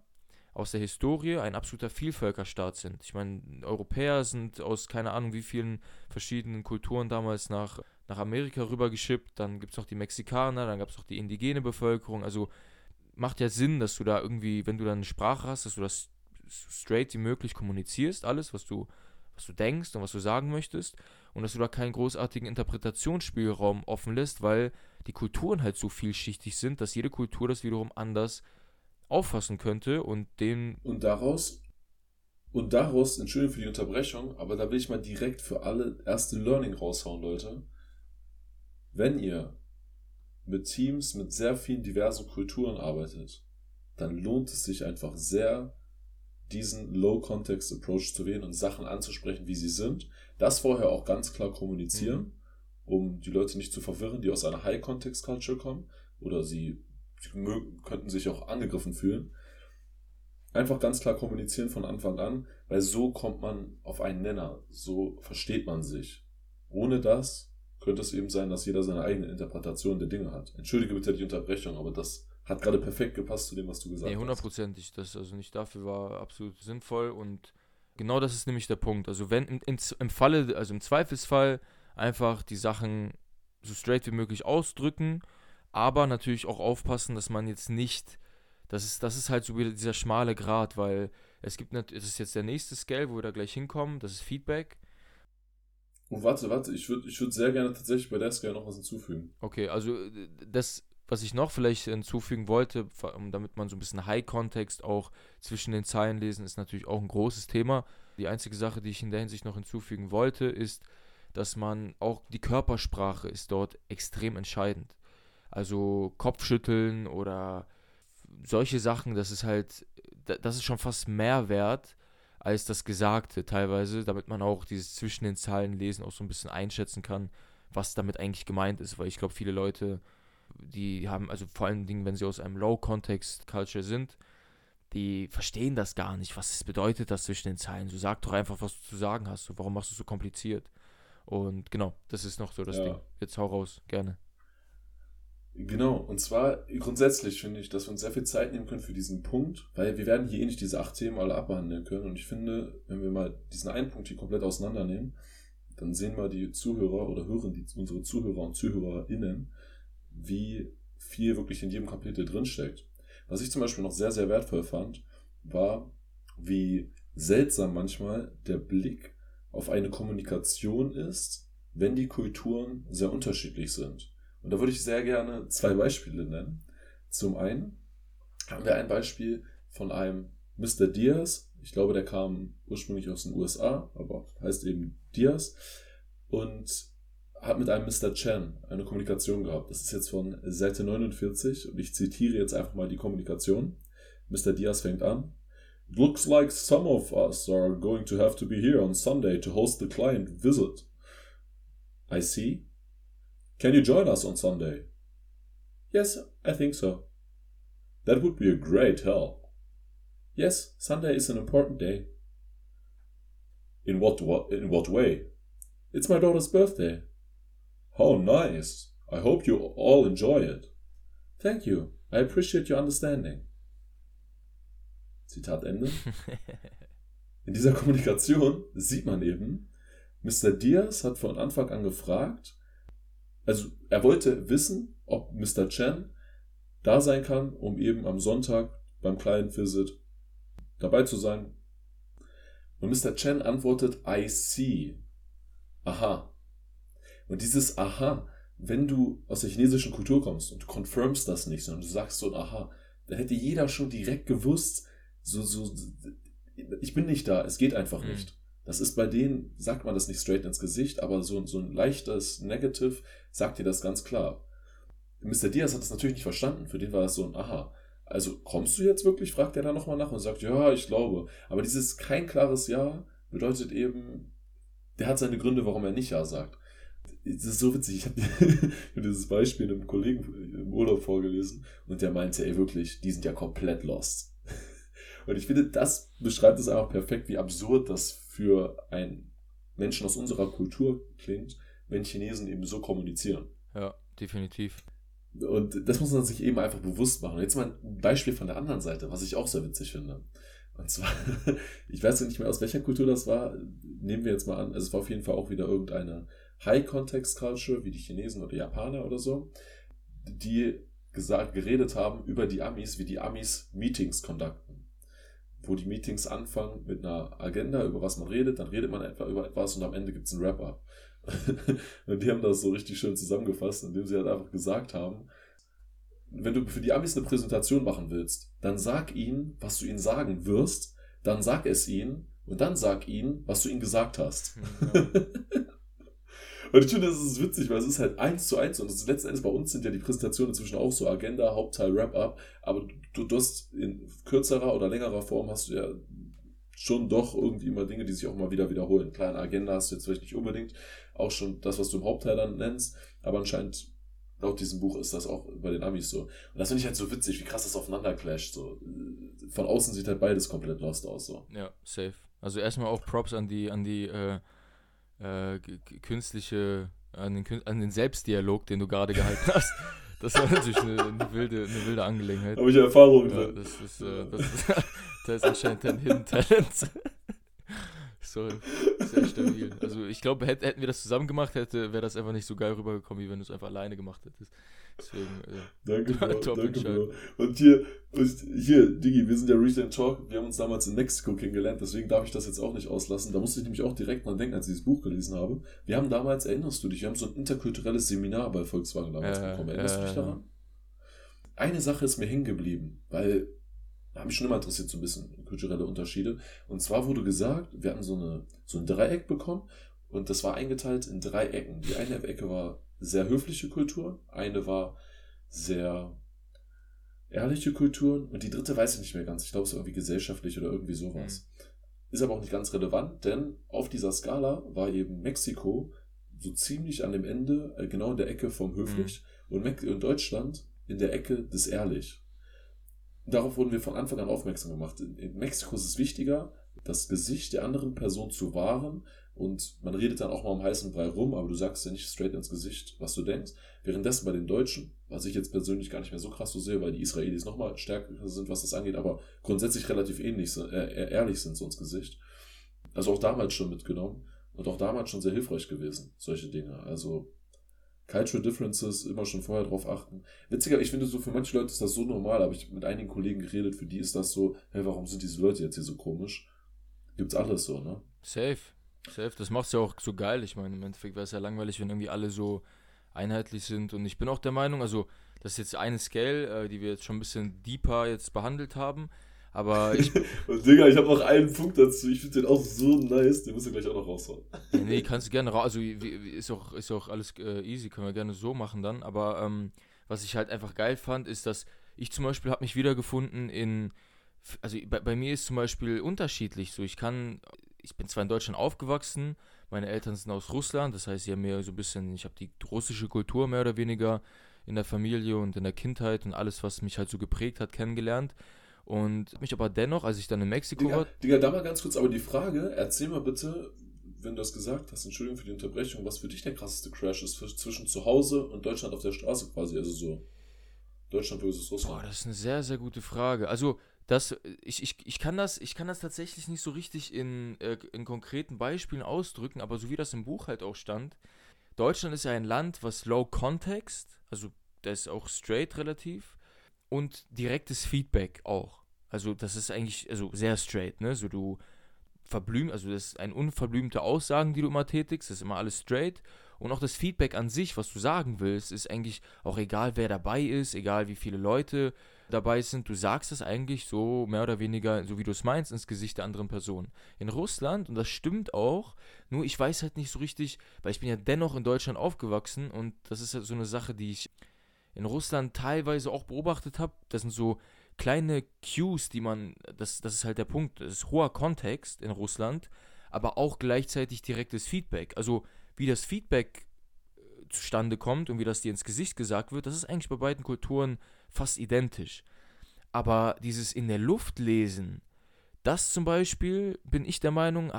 aus der Historie ein absoluter Vielvölkerstaat sind. Ich meine, Europäer sind aus keine Ahnung wie vielen verschiedenen Kulturen damals nach, nach Amerika rübergeschippt. Dann gibt es noch die Mexikaner, dann gab es noch die indigene Bevölkerung. Also macht ja Sinn, dass du da irgendwie, wenn du dann eine Sprache hast, dass du das straight wie möglich kommunizierst, alles, was du, was du denkst und was du sagen möchtest. Und dass du da keinen großartigen Interpretationsspielraum offen lässt, weil die Kulturen halt so vielschichtig sind, dass jede Kultur das wiederum anders auffassen könnte und den Und daraus, und daraus, Entschuldigung für die Unterbrechung, aber da will ich mal direkt für alle erste Learning raushauen, Leute. Wenn ihr mit Teams mit sehr vielen diversen Kulturen arbeitet, dann lohnt es sich einfach sehr, diesen Low-Context-Approach zu wählen und Sachen anzusprechen, wie sie sind. Das vorher auch ganz klar kommunizieren, um die Leute nicht zu verwirren, die aus einer High-Context-Culture kommen oder sie, könnten sich auch angegriffen fühlen. Einfach ganz klar kommunizieren von Anfang an, weil so kommt man auf einen Nenner, so versteht man sich. Ohne das könnte es eben sein, dass jeder seine eigene Interpretation der Dinge hat. Entschuldige bitte die Unterbrechung, aber das hat gerade perfekt gepasst zu dem, was du gesagt Nee, hast. hundertprozentig. Das also nicht dafür war absolut sinnvoll und genau das ist nämlich der Punkt. Also wenn im, im, Falle, also im Zweifelsfall einfach die Sachen so straight wie möglich ausdrücken, aber natürlich auch aufpassen, dass man jetzt nicht, das ist, das ist halt so wieder dieser schmale Grat, weil es gibt nicht, es ist jetzt der nächste Scale, wo wir da gleich hinkommen, das ist Feedback. Und warte, warte, ich würde ich würd sehr gerne tatsächlich bei der Scale noch was hinzufügen. Okay, also äh, das, was ich noch vielleicht hinzufügen wollte, damit man so ein bisschen High-Kontext auch zwischen den Zeilen lesen, ist natürlich auch ein großes Thema. Die einzige Sache, die ich in der Hinsicht noch hinzufügen wollte, ist, dass man auch die Körpersprache ist dort extrem entscheidend. Also Kopfschütteln oder solche Sachen, das ist halt, da- das ist schon fast mehr wert als das Gesagte teilweise, damit man auch dieses zwischen den Zeilen lesen auch so ein bisschen einschätzen kann, was damit eigentlich gemeint ist, weil ich glaube, viele Leute, die haben, also vor allen Dingen, wenn sie aus einem Low-Context-Culture sind, die verstehen das gar nicht, was es bedeutet, das zwischen den Zeilen. So sag doch einfach, was du zu sagen hast. So, warum machst du es so kompliziert? Und genau, das ist noch so das Ja. Ding. Jetzt hau raus, gerne. Genau, und zwar grundsätzlich finde ich, dass wir uns sehr viel Zeit nehmen können für diesen Punkt, weil wir werden hier eh nicht diese acht Themen alle abbehandeln können. Und ich finde, wenn wir mal diesen einen Punkt hier komplett auseinandernehmen, dann sehen mal die Zuhörer oder hören die, unsere Zuhörer und ZuhörerInnen, wie viel wirklich in jedem Kapitel drinsteckt. Was ich zum Beispiel noch sehr, sehr wertvoll fand, war, wie seltsam manchmal der Blick auf eine Kommunikation ist, wenn die Kulturen sehr unterschiedlich sind. Und da würde ich sehr gerne zwei Beispiele nennen. Zum einen haben wir ein Beispiel von einem Mr. Diaz. Ich glaube, der kam ursprünglich aus den USA, aber heißt eben Diaz. Und hat mit einem Mr. Chen eine Kommunikation gehabt. Das ist jetzt von Seite 49 und ich zitiere jetzt einfach mal die Kommunikation. Mr. Diaz fängt an. Looks like some of us are going to have to be here on Sunday to host the client visit. I see. Can you join us on Sunday? Yes, I think so. That would be a great help. Yes, Sunday is an important day. In what in what way? It's my daughter's birthday. How nice. I hope you all enjoy it. Thank you. I appreciate your understanding. Zitat Ende. *laughs* In dieser Kommunikation sieht man eben, Mr. Diaz hat von Anfang an gefragt, also er wollte wissen, ob Mr. Chen da sein kann, um eben am Sonntag beim Client Visit dabei zu sein. Und Mr. Chen antwortet, I see. Aha. Und dieses Aha, wenn du aus der chinesischen Kultur kommst und du confirmst das nicht, sondern du sagst so ein Aha, dann hätte jeder schon direkt gewusst, so, so, ich bin nicht da, es geht einfach mhm. nicht. Das ist bei denen, sagt man das nicht straight ins Gesicht, aber so, so ein leichtes Negative sagt dir das ganz klar. Mr. Diaz hat das natürlich nicht verstanden, für den war das so ein Aha. Also kommst du jetzt wirklich, fragt er dann nochmal nach und sagt, ja, ich glaube. Aber dieses kein klares Ja bedeutet eben, der hat seine Gründe, warum er nicht Ja sagt. Das ist so witzig. Ich habe *laughs* dieses Beispiel einem Kollegen im Urlaub vorgelesen und der meinte, ey, wirklich, die sind ja komplett lost. *laughs* Und ich finde, das beschreibt es einfach perfekt, wie absurd das für einen Menschen aus unserer Kultur klingt, wenn Chinesen eben so kommunizieren. Ja, definitiv. Und das muss man sich eben einfach bewusst machen. Jetzt mal ein Beispiel von der anderen Seite, was ich auch sehr witzig finde. Und zwar, *laughs* ich weiß nicht mehr, aus welcher Kultur das war. Nehmen wir jetzt mal an, es war auf jeden Fall auch wieder irgendeine High-Context-Culture, wie die Chinesen oder Japaner oder so, die gesagt, geredet haben über die Amis, wie die Amis Meetings conducten. Wo die Meetings anfangen mit einer Agenda, über was man redet, dann redet man etwa über etwas und am Ende gibt es ein Wrap-up. *laughs* und die haben das so richtig schön zusammengefasst, indem sie halt einfach gesagt haben, wenn du für die Amis eine Präsentation machen willst, dann sag ihnen, was du ihnen sagen wirst, dann sag es ihnen und dann sag ihnen, was du ihnen gesagt hast. Ja. *laughs* und ich finde, das ist witzig, weil es ist halt eins zu eins und das ist letzten bei uns sind ja die Präsentationen inzwischen auch so Agenda, Hauptteil, Wrap-up, aber du, du hast in kürzerer oder längerer Form hast du ja schon doch irgendwie immer Dinge, die sich auch mal wieder wiederholen. Klar, eine Agenda hast du jetzt vielleicht nicht unbedingt, auch schon das, was du im Hauptteil dann nennst, aber anscheinend laut diesem Buch ist das auch bei den Amis so. Und das finde ich halt so witzig, wie krass das aufeinander clasht. So. Von außen sieht halt beides komplett lost aus. So. Ja, safe. Also erstmal auch Props an die, an die äh, äh, künstliche, an den, an den Selbstdialog, den du gerade gehalten *laughs* hast. Das war natürlich eine, eine, wilde, eine wilde Angelegenheit. Habe ich Erfahrung ja, das ist, äh, das ist, *laughs* das ist anscheinend dein Hidden Talent. *laughs* So, sehr stabil. Also ich glaube, hätt, hätten wir das zusammen gemacht, hätte, wäre das einfach nicht so geil rübergekommen, wie wenn du es einfach alleine gemacht hättest. Deswegen, äh, danke, *laughs* Bro, danke, Bro. Und hier, hier, Digi, wir sind ja Recent Talk, wir haben uns damals in Mexiko kennengelernt, deswegen darf ich das jetzt auch nicht auslassen. Da musste ich nämlich auch direkt dran denken, als ich dieses Buch gelesen habe. Wir haben damals, erinnerst du dich, wir haben so ein interkulturelles Seminar bei Volkswagen damals äh, bekommen. Erinnerst äh, du dich daran? Eine Sache ist mir hängen geblieben, weil hat mich schon immer interessiert, so ein bisschen kulturelle Unterschiede. Und zwar wurde gesagt, wir hatten so, eine, so ein Dreieck bekommen und das war eingeteilt in drei Ecken. Die eine Ecke war sehr höfliche Kultur, eine war sehr ehrliche Kulturen und die dritte weiß ich nicht mehr ganz. Ich glaube, es war irgendwie gesellschaftlich oder irgendwie sowas. Mhm. Ist aber auch nicht ganz relevant, denn auf dieser Skala war eben Mexiko so ziemlich an dem Ende, äh, genau in der Ecke vom höflich mhm. und, und Deutschland in der Ecke des ehrlich darauf wurden wir von Anfang an aufmerksam gemacht. In, Mexiko ist es wichtiger, das Gesicht der anderen Person zu wahren und man redet dann auch mal um heißen Brei rum, aber du sagst ja nicht straight ins Gesicht, was du denkst. Währenddessen bei den Deutschen, was ich jetzt persönlich gar nicht mehr so krass so sehe, weil die Israelis nochmal stärker sind, was das angeht, aber grundsätzlich relativ ähnlich, äh, ehrlich sind so ins Gesicht. Also auch damals schon mitgenommen. und auch damals schon sehr hilfreich gewesen, solche Dinge. Also Cultural Differences immer schon vorher drauf achten. Witziger, ich finde so, für manche Leute ist das so normal, habe ich mit einigen Kollegen geredet, für die ist das so, hey, warum sind diese Leute jetzt hier so komisch? Gibt's alles so, ne? Safe. Safe. Das macht's ja auch so geil. Ich meine, im Endeffekt wäre es ja langweilig, wenn irgendwie alle so einheitlich sind. Und ich bin auch der Meinung, also, das ist jetzt eine Scale, äh, die wir jetzt schon ein bisschen deeper jetzt behandelt haben. Aber *laughs* ich. Und Digga, ich habe noch einen Punkt dazu. Ich finde den auch so nice. Den musst du gleich auch noch raushauen. nee, kannst du gerne raus. Also ist auch, ist auch alles äh, easy. Können wir gerne so machen dann. Aber ähm, was ich halt einfach geil fand, ist, dass ich zum Beispiel habe mich wiedergefunden in. Also bei, bei mir ist zum Beispiel unterschiedlich. So, ich kann. Ich bin zwar in Deutschland aufgewachsen, meine Eltern sind aus Russland, das heißt, sie haben mir so ein bisschen, ich habe die russische Kultur mehr oder weniger in der Familie und in der Kindheit und alles, was mich halt so geprägt hat, kennengelernt. Und mich aber dennoch, als ich dann in Mexiko Digga, war. Digga, da mal ganz kurz, aber die Frage, erzähl mal bitte, wenn du das gesagt hast, Entschuldigung für die Unterbrechung, was für dich der krasseste Crash ist zwischen zu Hause und Deutschland auf der Straße quasi, also so Deutschland versus Russland. Boah, das ist eine sehr, sehr gute Frage. Also, das, ich, ich, ich, kann das, ich kann das tatsächlich nicht so richtig in, äh, in konkreten Beispielen ausdrücken, aber so wie das im Buch halt auch stand, Deutschland ist ja ein Land, was Low Context, also da ist auch straight relativ, und direktes Feedback auch. Also das ist eigentlich also sehr straight, ne? So du verblümt, also das ist ein unverblümte Aussagen, die du immer tätigst, das ist immer alles straight. Und auch das Feedback an sich, was du sagen willst, ist eigentlich auch egal, wer dabei ist, egal wie viele Leute dabei sind. Du sagst es eigentlich so mehr oder weniger, so wie du es meinst, ins Gesicht der anderen Person. In Russland, und das stimmt auch, nur ich weiß halt nicht so richtig, weil ich bin ja dennoch in Deutschland aufgewachsen und das ist halt so eine Sache, die ich in Russland teilweise auch beobachtet habe. Das sind so kleine Cues, die man, das, das ist halt der Punkt, das ist hoher Kontext in Russland, aber auch gleichzeitig direktes Feedback. Also wie das Feedback äh, zustande kommt und wie das dir ins Gesicht gesagt wird, das ist eigentlich bei beiden Kulturen fast identisch. Aber dieses in der Luft lesen, das zum Beispiel, bin ich der Meinung,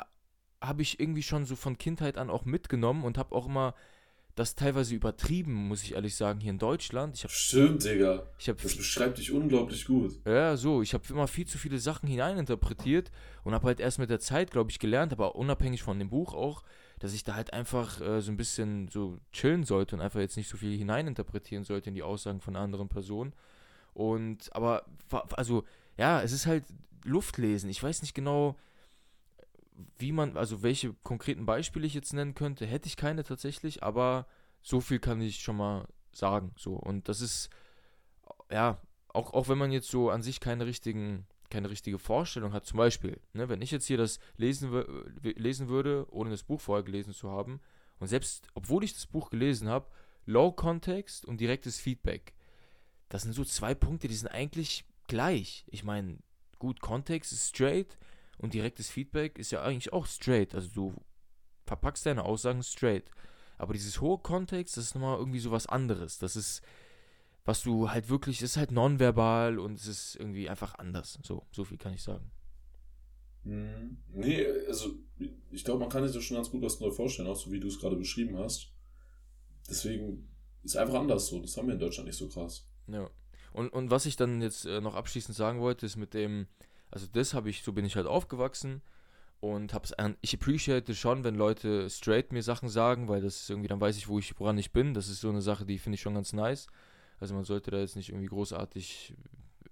habe ich irgendwie schon so von Kindheit an auch mitgenommen und habe auch immer das teilweise übertrieben, muss ich ehrlich sagen, hier in Deutschland. Ich hab, Stimmt, Digga. Ich hab, das beschreibt dich unglaublich gut. Ja, so. Ich habe immer viel zu viele Sachen hineininterpretiert und habe halt erst mit der Zeit, glaube ich, gelernt, aber unabhängig von dem Buch auch, dass ich da halt einfach äh, so ein bisschen so chillen sollte und einfach jetzt nicht so viel hineininterpretieren sollte in die Aussagen von anderen Personen. Und, aber, also, ja, es ist halt Luftlesen. Ich weiß nicht genau, wie man, also welche konkreten Beispiele ich jetzt nennen könnte, hätte ich keine tatsächlich, aber so viel kann ich schon mal sagen. So. Und das ist, ja, auch, auch wenn man jetzt so an sich keine richtigen, keine richtige Vorstellung hat, zum Beispiel, ne, wenn ich jetzt hier das lesen, lesen würde, ohne das Buch vorher gelesen zu haben, und selbst, obwohl ich das Buch gelesen habe, Low Context und direktes Feedback, das sind so zwei Punkte, die sind eigentlich gleich. Ich meine, gut, Kontext ist straight, und direktes Feedback ist ja eigentlich auch straight. Also du verpackst deine Aussagen straight. Aber dieses hohe Kontext, das ist nochmal irgendwie so was anderes. Das ist, was du halt wirklich, ist halt nonverbal und es ist irgendwie einfach anders. So, so viel kann ich sagen. Mhm. Nee, also ich glaube, man kann sich das schon ganz gut was neu vorstellen, auch so wie du es gerade beschrieben hast. Deswegen ist einfach anders so. Das haben wir in Deutschland nicht so krass. Ja. Und, und was ich dann jetzt äh, noch abschließend sagen wollte, ist mit dem, also das habe ich, so bin ich halt aufgewachsen und hab's ich appreciate schon, wenn Leute straight mir Sachen sagen, weil das ist irgendwie, dann weiß ich, wo ich, woran ich bin. Das ist so eine Sache, die finde ich schon ganz nice. Also man sollte da jetzt nicht irgendwie großartig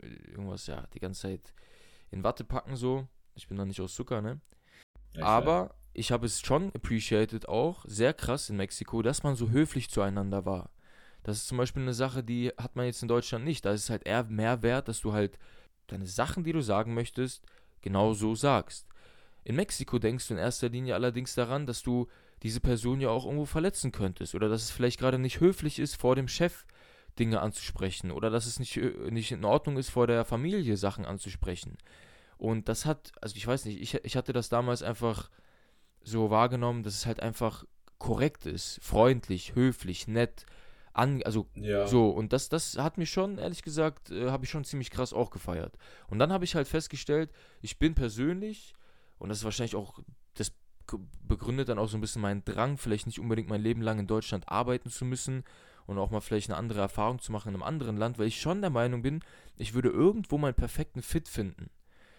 äh, irgendwas, ja, die ganze Zeit in Watte packen so. Ich bin da nicht aus Zucker, ne? Ja, Aber ich habe es schon appreciated auch, sehr krass in Mexiko, dass man so höflich zueinander war. Das ist zum Beispiel eine Sache, die hat man jetzt in Deutschland nicht. Da ist es halt eher mehr wert, dass du halt deine Sachen, die du sagen möchtest, genau so sagst. In Mexiko denkst du in erster Linie allerdings daran, dass du diese Person ja auch irgendwo verletzen könntest oder dass es vielleicht gerade nicht höflich ist, vor dem Chef Dinge anzusprechen oder dass es nicht, äh, nicht in Ordnung ist, vor der Familie Sachen anzusprechen. Und das hat, also ich weiß nicht, ich, ich hatte das damals einfach so wahrgenommen, dass es halt einfach korrekt ist, freundlich, höflich, nett, an, also ja. so und das das hat mich schon ehrlich gesagt äh, habe ich schon ziemlich krass auch gefeiert und dann habe ich halt festgestellt ich bin persönlich und das ist wahrscheinlich auch das begründet dann auch so ein bisschen meinen Drang vielleicht nicht unbedingt mein Leben lang in Deutschland arbeiten zu müssen und auch mal vielleicht eine andere Erfahrung zu machen in einem anderen Land weil ich schon der Meinung bin ich würde irgendwo meinen perfekten Fit finden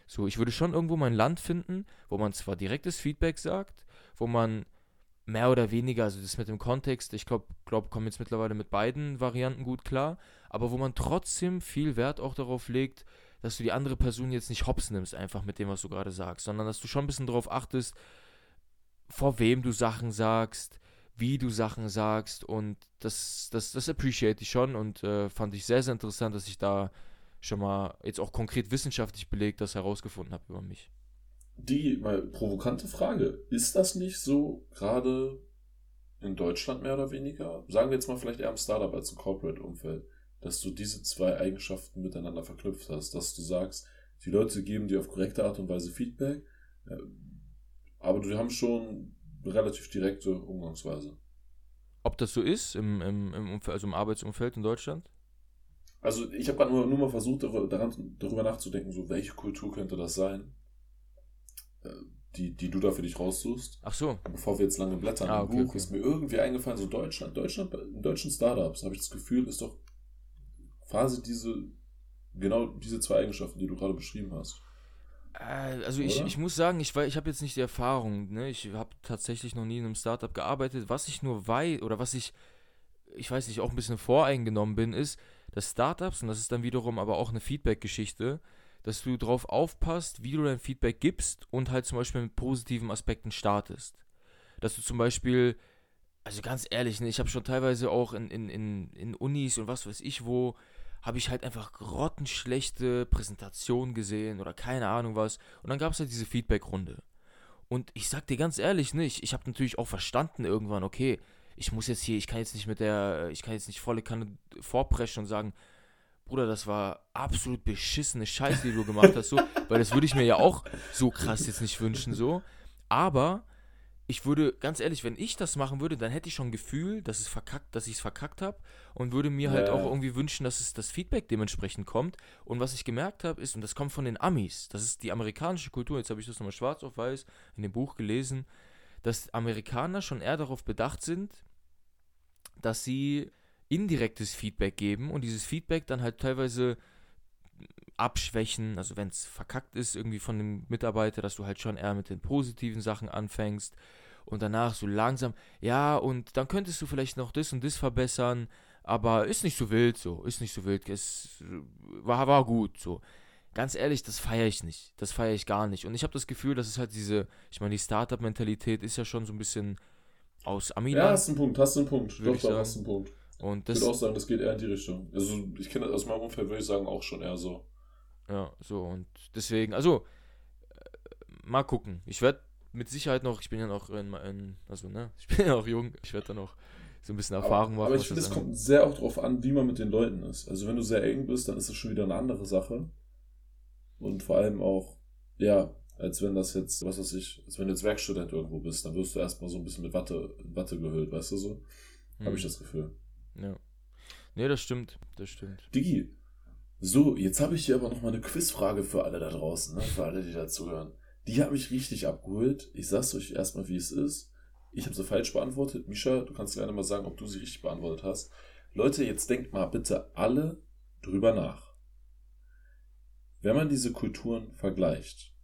so ich würde schon irgendwo mein Land finden wo man zwar direktes Feedback sagt wo man mehr oder weniger, also das mit dem Kontext, ich glaube, glaub, kommen jetzt mittlerweile mit beiden Varianten gut klar, aber wo man trotzdem viel Wert auch darauf legt, dass du die andere Person jetzt nicht hops nimmst, einfach mit dem, was du gerade sagst, sondern dass du schon ein bisschen darauf achtest, vor wem du Sachen sagst, wie du Sachen sagst und das, das, das appreciate ich schon und äh, fand ich sehr, sehr interessant, dass ich da schon mal jetzt auch konkret wissenschaftlich belegt das herausgefunden habe über mich. Die mal provokante Frage, ist das nicht so gerade in Deutschland mehr oder weniger? Sagen wir jetzt mal vielleicht eher im Startup als im Corporate-Umfeld, dass du diese zwei Eigenschaften miteinander verknüpft hast, dass du sagst, die Leute geben dir auf korrekte Art und Weise Feedback, äh, aber du haben schon relativ direkte Umgangsweise. Ob das so ist im, im, im, Umfeld, also im Arbeitsumfeld in Deutschland? Also ich habe nur, nur mal versucht, daran, darüber nachzudenken, so welche Kultur könnte das sein, die, die du da für dich raussuchst. Ach so. Bevor wir jetzt lange blättern ah, okay, im Buch, okay. ist mir irgendwie eingefallen, so Deutschland, Deutschland, in deutschen Startups habe ich das Gefühl, ist doch quasi diese, genau diese zwei Eigenschaften, die du gerade beschrieben hast. Äh, also ich, ich muss sagen, ich, ich habe jetzt nicht die Erfahrung, ne? ich habe tatsächlich noch nie in einem Startup gearbeitet. Was ich nur weiß, oder was ich, ich weiß nicht, auch ein bisschen voreingenommen bin, ist, dass Startups, und das ist dann wiederum aber auch eine Feedback-Geschichte, dass du darauf aufpasst, wie du dein Feedback gibst und halt zum Beispiel mit positiven Aspekten startest. Dass du zum Beispiel, also ganz ehrlich, ne, ich habe schon teilweise auch in, in, in, in Unis und was weiß ich wo, habe ich halt einfach grottenschlechte Präsentationen gesehen oder keine Ahnung was. Und dann gab es halt diese Feedback-Runde. Und ich sag dir ganz ehrlich, ne, ich habe natürlich auch verstanden irgendwann, okay, ich muss jetzt hier, ich kann jetzt nicht mit der, ich kann jetzt nicht volle Kanne vorpreschen und sagen, Bruder, das war absolut beschissene Scheiße, die du gemacht hast, so, weil das würde ich mir ja auch so krass jetzt nicht wünschen, so. Aber ich würde, ganz ehrlich, wenn ich das machen würde, dann hätte ich schon ein Gefühl, dass es verkackt, dass ich es verkackt habe und würde mir halt ja. halt auch irgendwie wünschen, dass es das Feedback dementsprechend kommt. Und was ich gemerkt habe, ist, und das kommt von den Amis, das ist die amerikanische Kultur, jetzt habe ich das nochmal schwarz auf weiß in dem Buch gelesen, dass Amerikaner schon eher darauf bedacht sind, dass sie indirektes Feedback geben und dieses Feedback dann halt teilweise abschwächen, also wenn es verkackt ist irgendwie von dem Mitarbeiter, dass du halt schon eher mit den positiven Sachen anfängst und danach so langsam, ja, und dann könntest du vielleicht noch das und das verbessern, aber ist nicht so wild so, ist nicht so wild, es war, war gut so. Ganz ehrlich, das feiere ich nicht. Das feiere ich gar nicht. Und ich habe das Gefühl, dass es halt diese, ich meine, die Startup-Mentalität ist ja schon so ein bisschen aus Amiland. Ja, hast einen Punkt, hast einen Punkt. Doch, doch, hast einen Punkt. Und das, ich würde auch sagen, das geht eher in die Richtung. Also ich kenne aus meinem Umfeld, würde ich sagen, auch schon eher so. Ja, so und deswegen, also äh, mal gucken. Ich werde mit Sicherheit noch, ich bin ja noch in, in, also ne, *laughs* ich bin ja noch jung, ich werde da noch so ein bisschen Erfahrung aber, machen. Aber ich finde, es kommt sehr auch darauf an, wie man mit den Leuten ist. Also wenn du sehr eng bist, dann ist das schon wieder eine andere Sache. Und vor allem auch, ja, als wenn das jetzt, was weiß ich, als wenn du jetzt Werkstudent irgendwo bist, dann wirst du erstmal so ein bisschen mit Watte, Watte gehüllt, weißt du so? Hm. Habe ich das Gefühl. Ja. Nee, das stimmt, das stimmt. Digi, so, jetzt habe ich hier aber noch mal eine Quizfrage für alle da draußen, ne? für alle, die dazuhören. Die hat mich richtig abgeholt. Ich sag's euch erstmal, wie es ist. Ich habe sie falsch beantwortet. Misha, du kannst gerne mal sagen, ob du sie richtig beantwortet hast. Leute, jetzt denkt mal bitte alle drüber nach. Wenn man diese Kulturen vergleicht,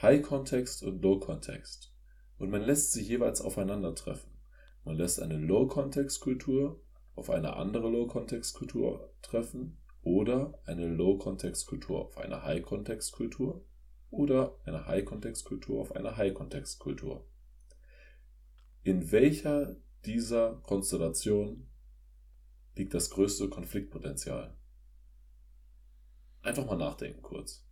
High-Context und Low-Context, und man lässt sie jeweils aufeinandertreffen, man lässt eine Low-Context-Kultur auf eine andere Low-Context-Kultur treffen oder eine Low-Context-Kultur auf eine High-Context-Kultur oder eine High-Context-Kultur auf eine High-Context-Kultur. In welcher dieser Konstellationen liegt das größte Konfliktpotenzial? Einfach mal nachdenken kurz.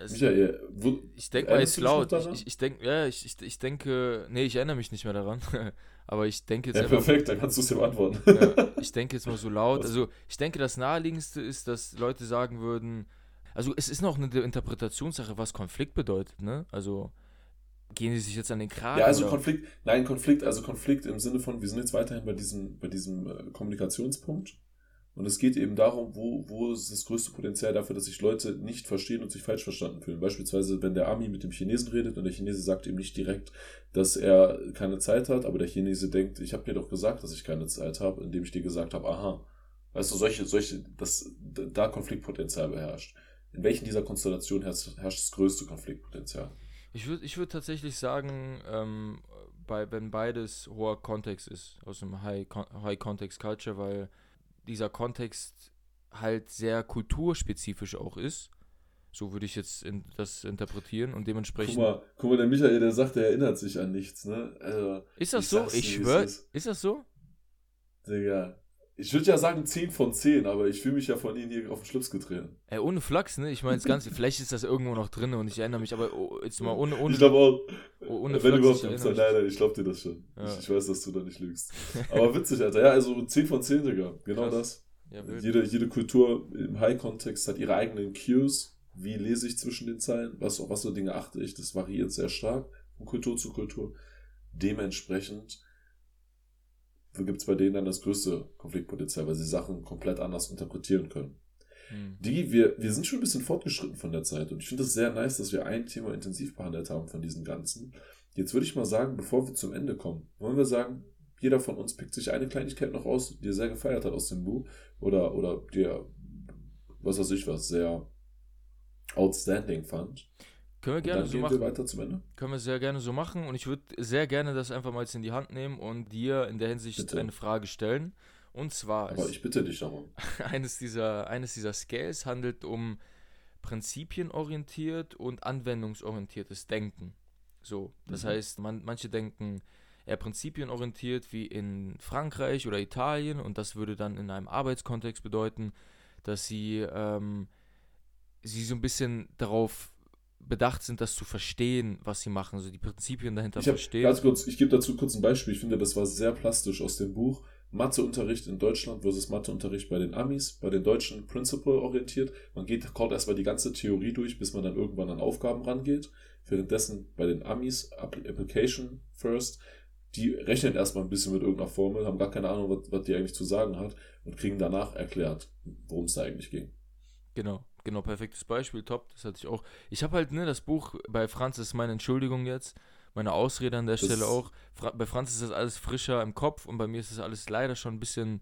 Also Michael, wo, ich denke mal jetzt laut. Ich, ich, ich denke, ja, ich, ich, ich denke, nee, ich erinnere mich nicht mehr daran. *laughs* Aber ich denke jetzt. Ja, perfekt, dann kannst du es dir beantworten. Ja, *laughs* ich denke jetzt mal so laut. Also, ich denke, das Naheliegendste ist, dass Leute sagen würden, also es ist noch eine Interpretationssache, was Konflikt bedeutet, ne? Also gehen sie sich jetzt an den Kragen? Ja, also oder? Konflikt, nein, Konflikt, also Konflikt im Sinne von, wir sind jetzt weiterhin bei diesem, bei diesem äh, Kommunikationspunkt. Und es geht eben darum, wo, wo ist das größte Potenzial dafür, dass sich Leute nicht verstehen und sich falsch verstanden fühlen. Beispielsweise, wenn der Ami mit dem Chinesen redet und der Chinese sagt ihm nicht direkt, dass er keine Zeit hat, aber der Chinese denkt, ich habe dir doch gesagt, dass ich keine Zeit habe, indem ich dir gesagt habe, aha. Weißt du, solche, solche, dass da Konfliktpotenzial beherrscht. in welchen dieser Konstellationen herrscht, herrscht das größte Konfliktpotenzial? Ich würde ich würd tatsächlich sagen, ähm, bei, wenn beides hoher Kontext ist, aus dem High, High weil dieser Kontext halt sehr kulturspezifisch auch ist. So würde ich jetzt in, das interpretieren und dementsprechend. Guck mal, guck mal, der Michael, der sagt, er erinnert sich an nichts, ne? Also, ist das so? Ich schwöre. Ist, ist das so? Digga, ich würde ja sagen 10 von 10, aber ich fühle mich ja von Ihnen hier auf den Schlips getreten. Ey, ohne Flachs, ne? Ich meine das Ganze, vielleicht ist das irgendwo noch drin und ich erinnere mich, aber oh, jetzt mal ohne. ohne ich glaube auch. Ohne wenn Flachs, überhaupt, ich nein, nein, ich glaube dir das schon. Ja. Ich, ich, weiß, dass du da nicht lügst. *laughs* Aber witzig, Alter. Ja, also 10 von 10, Digga. Genau Krass. das. Ja, jede, jede Kultur im High-Kontext hat ihre eigenen Cues. Wie lese ich zwischen den Zeilen? Was, auf was so Dinge achte ich? Das variiert sehr stark von Kultur zu Kultur. Dementsprechend gibt es bei denen dann das größte Konfliktpotenzial, weil sie Sachen komplett anders interpretieren können. Mhm. Die, wir, wir sind schon ein bisschen fortgeschritten von der Zeit und ich finde es sehr nice, dass wir ein Thema intensiv behandelt haben von diesen ganzen. Jetzt würde ich mal sagen, bevor wir zum Ende kommen, wollen wir sagen, jeder von uns pickt sich eine Kleinigkeit noch aus, die er sehr gefeiert hat aus dem Buch oder, oder der, was weiß ich was, sehr outstanding fand. Können wir gerne so machen. Wir. Können wir sehr gerne so machen und ich würde sehr gerne das einfach mal jetzt in die Hand nehmen und dir in der Hinsicht bitte. eine Frage stellen. Und zwar. Aber ich bitte dich darum. *laughs* Eines dieser, eines dieser Scales handelt um prinzipienorientiert und anwendungsorientiertes Denken. So, das mhm. heißt, man, manche denken eher prinzipienorientiert wie in Frankreich oder Italien und das würde dann in einem Arbeitskontext bedeuten, dass sie, ähm, sie so ein bisschen darauf bedacht sind, das zu verstehen, was sie machen, also die Prinzipien dahinter ich verstehen. Ganz kurz, ich gebe dazu kurz ein Beispiel. Ich finde, das war sehr plastisch aus dem Buch. Matheunterricht in Deutschland versus Matheunterricht bei den Amis, bei den Deutschen Principle orientiert. Man geht, kaut erstmal die ganze Theorie durch, bis man dann irgendwann an Aufgaben rangeht. Währenddessen bei den Amis Application First, die rechnen erstmal ein bisschen mit irgendeiner Formel, haben gar keine Ahnung, was, was die eigentlich zu sagen hat und kriegen danach erklärt, worum es da eigentlich ging. Genau. Genau, perfektes Beispiel, top. Das hatte ich auch. Ich habe halt, ne, das Buch bei Franz ist meine Entschuldigung jetzt, meine Ausrede an der das Stelle auch. Fra bei Franz ist das alles frischer im Kopf und bei mir ist das alles leider schon ein bisschen,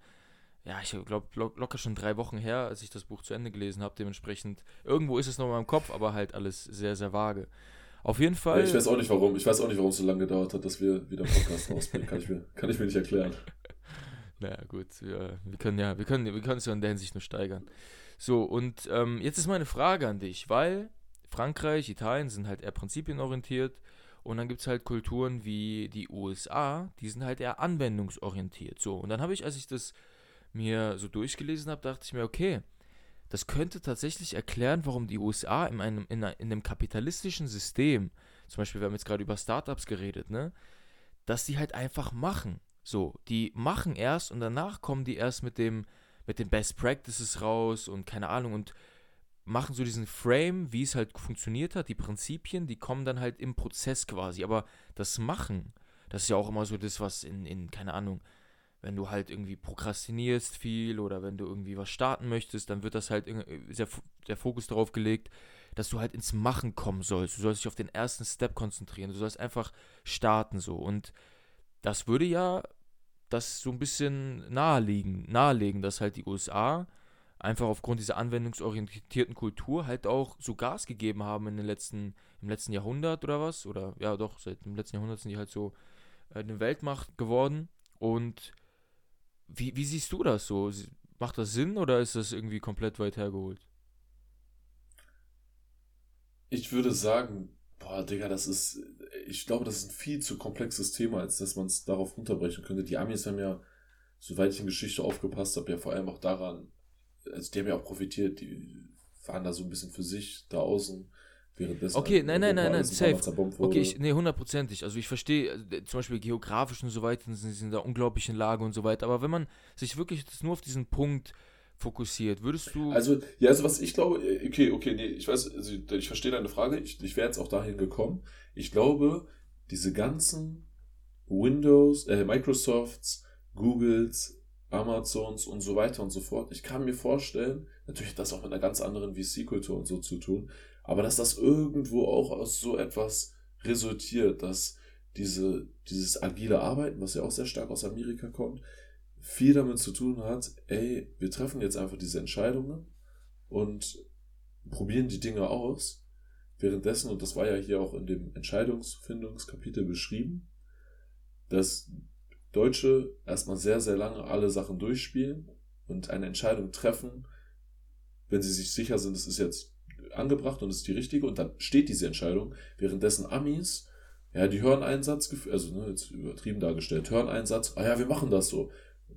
ja, ich glaube, lo locker schon drei Wochen her, als ich das Buch zu Ende gelesen habe. Dementsprechend, irgendwo ist es noch in meinem Kopf, aber halt alles sehr, sehr vage. Auf jeden Fall. Ja, ich weiß auch nicht warum. Ich weiß auch nicht, warum es so lange gedauert hat, dass wir wieder einen Podcast rausbringen. Kann ich mir, kann ich mir nicht erklären. *laughs* Naja, gut. Wir, wir können ja, wir können, wir können es ja in der Hinsicht nur steigern. So, und ähm, jetzt ist meine Frage an dich, weil Frankreich, Italien sind halt eher prinzipienorientiert und dann gibt es halt Kulturen wie die USA, die sind halt eher anwendungsorientiert. So, und dann habe ich, als ich das mir so durchgelesen habe, dachte ich mir, okay, das könnte tatsächlich erklären, warum die USA in einem, in einem kapitalistischen System, zum Beispiel, wir haben jetzt gerade über Startups geredet, ne, dass die halt einfach machen. So, die machen erst und danach kommen die erst mit dem, mit den Best Practices raus und keine Ahnung und machen so diesen Frame, wie es halt funktioniert hat, die Prinzipien, die kommen dann halt im Prozess quasi. Aber das Machen, das ist ja auch immer so das, was in, in keine Ahnung, wenn du halt irgendwie prokrastinierst viel oder wenn du irgendwie was starten möchtest, dann wird das halt sehr, der Fokus darauf gelegt, dass du halt ins Machen kommen sollst. Du sollst dich auf den ersten Step konzentrieren. Du sollst einfach starten so. Und das würde ja das so ein bisschen naheliegen, nahelegen, dass halt die USA einfach aufgrund dieser anwendungsorientierten Kultur halt auch so Gas gegeben haben in den letzten, im letzten Jahrhundert oder was. Oder ja doch, seit dem letzten Jahrhundert sind die halt so äh, eine Weltmacht geworden. Und wie, wie siehst du das so? Macht das Sinn oder ist das irgendwie komplett weit hergeholt? Ich würde sagen, boah, Digga, das ist, ich glaube, das ist ein viel zu komplexes Thema, als dass man es darauf runterbrechen könnte. Die Amis haben ja, soweit ich in Geschichte aufgepasst habe, ja vor allem auch daran, also die haben ja auch profitiert, die waren da so ein bisschen für sich da außen. Währenddessen okay, nein, nein, nein, nein, safe. Okay, ich, nee, hundertprozentig. Also ich verstehe, äh, zum Beispiel geografisch und so weiter, sind sie in der unglaublichen Lage und so weiter. Aber wenn man sich wirklich nur auf diesen Punkt fokussiert, würdest du. Also, ja, also was ich glaube, äh, okay, okay, nee, ich weiß, also ich verstehe deine Frage, ich, ich wäre jetzt auch dahin gekommen. Ich glaube, diese ganzen Windows, äh, Microsofts, Googles, Amazons und so weiter und so fort. Ich kann mir vorstellen, natürlich hat das auch mit einer ganz anderen VC-Kultur und so zu tun, aber dass das irgendwo auch aus so etwas resultiert, dass diese, dieses agile Arbeiten, was ja auch sehr stark aus Amerika kommt, viel damit zu tun hat, ey, wir treffen jetzt einfach diese Entscheidungen und probieren die Dinge aus. Währenddessen, und das war ja hier auch in dem Entscheidungsfindungskapitel beschrieben, dass Deutsche erstmal sehr, sehr lange alle Sachen durchspielen und eine Entscheidung treffen, wenn sie sich sicher sind, es ist jetzt angebracht und es ist die richtige und dann steht diese Entscheidung, währenddessen Amis, ja, die hören einen Satz, also ne, jetzt übertrieben dargestellt, hören einen Satz, ah ja, wir machen das so.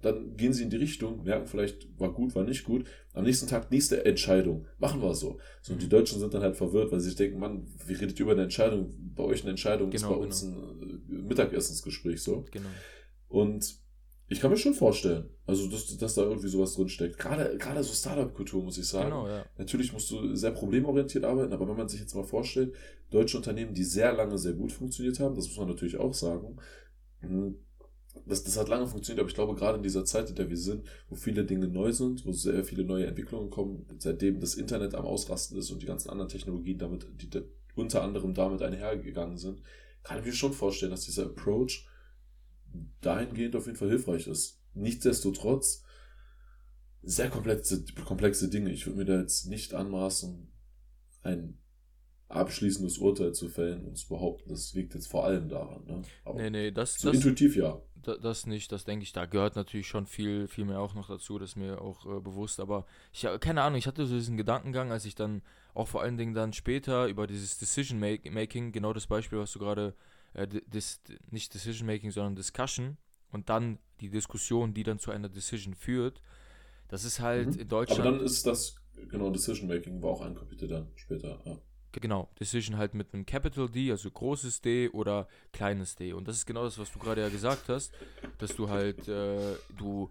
Dann gehen sie in die Richtung, merken vielleicht, war gut, war nicht gut. Am nächsten Tag, nächste Entscheidung, machen wir so. So, und die Deutschen sind dann halt verwirrt, weil sie sich denken, Mann, wie redet ihr über eine Entscheidung? Bei euch eine Entscheidung genau, ist bei genau. uns ein äh, Mittagessensgespräch so. Genau. Und ich kann mir schon vorstellen, also dass, dass da irgendwie sowas drinsteckt. Gerade, gerade so Startup-Kultur, muss ich sagen. Genau, ja. Natürlich musst du sehr problemorientiert arbeiten, aber wenn man sich jetzt mal vorstellt, deutsche Unternehmen, die sehr lange sehr gut funktioniert haben, das muss man natürlich auch sagen, hm, das, das hat lange funktioniert, aber ich glaube, gerade in dieser Zeit, in der wir sind, wo viele Dinge neu sind, wo sehr viele neue Entwicklungen kommen, seitdem das Internet am Ausrasten ist und die ganzen anderen Technologien damit, die unter anderem damit einhergegangen sind, kann ich mir schon vorstellen, dass dieser Approach dahingehend auf jeden Fall hilfreich ist. Nichtsdestotrotz sehr komplexe, komplexe Dinge. Ich würde mir da jetzt nicht anmaßen, ein abschließendes Urteil zu fällen und zu behaupten, das liegt jetzt vor allem daran. Ne? Aber nee, nee, das, so das, intuitiv ja. Das nicht, das denke ich, da gehört natürlich schon viel, viel mehr auch noch dazu, das ist mir auch äh, bewusst, aber ich, keine Ahnung, ich hatte so diesen Gedankengang, als ich dann auch vor allen Dingen dann später über dieses Decision Making, genau das Beispiel, was du gerade äh, dis, nicht Decision Making, sondern Discussion und dann die Diskussion, die dann zu einer Decision führt. Das ist halt mhm. in Deutschland. Aber dann ist das, genau, Decision Making war auch ein Kapitel dann später, ja. Genau, Decision halt mit einem Capital D, also großes D oder kleines D. Und das ist genau das, was du gerade ja gesagt hast, dass du halt, äh, du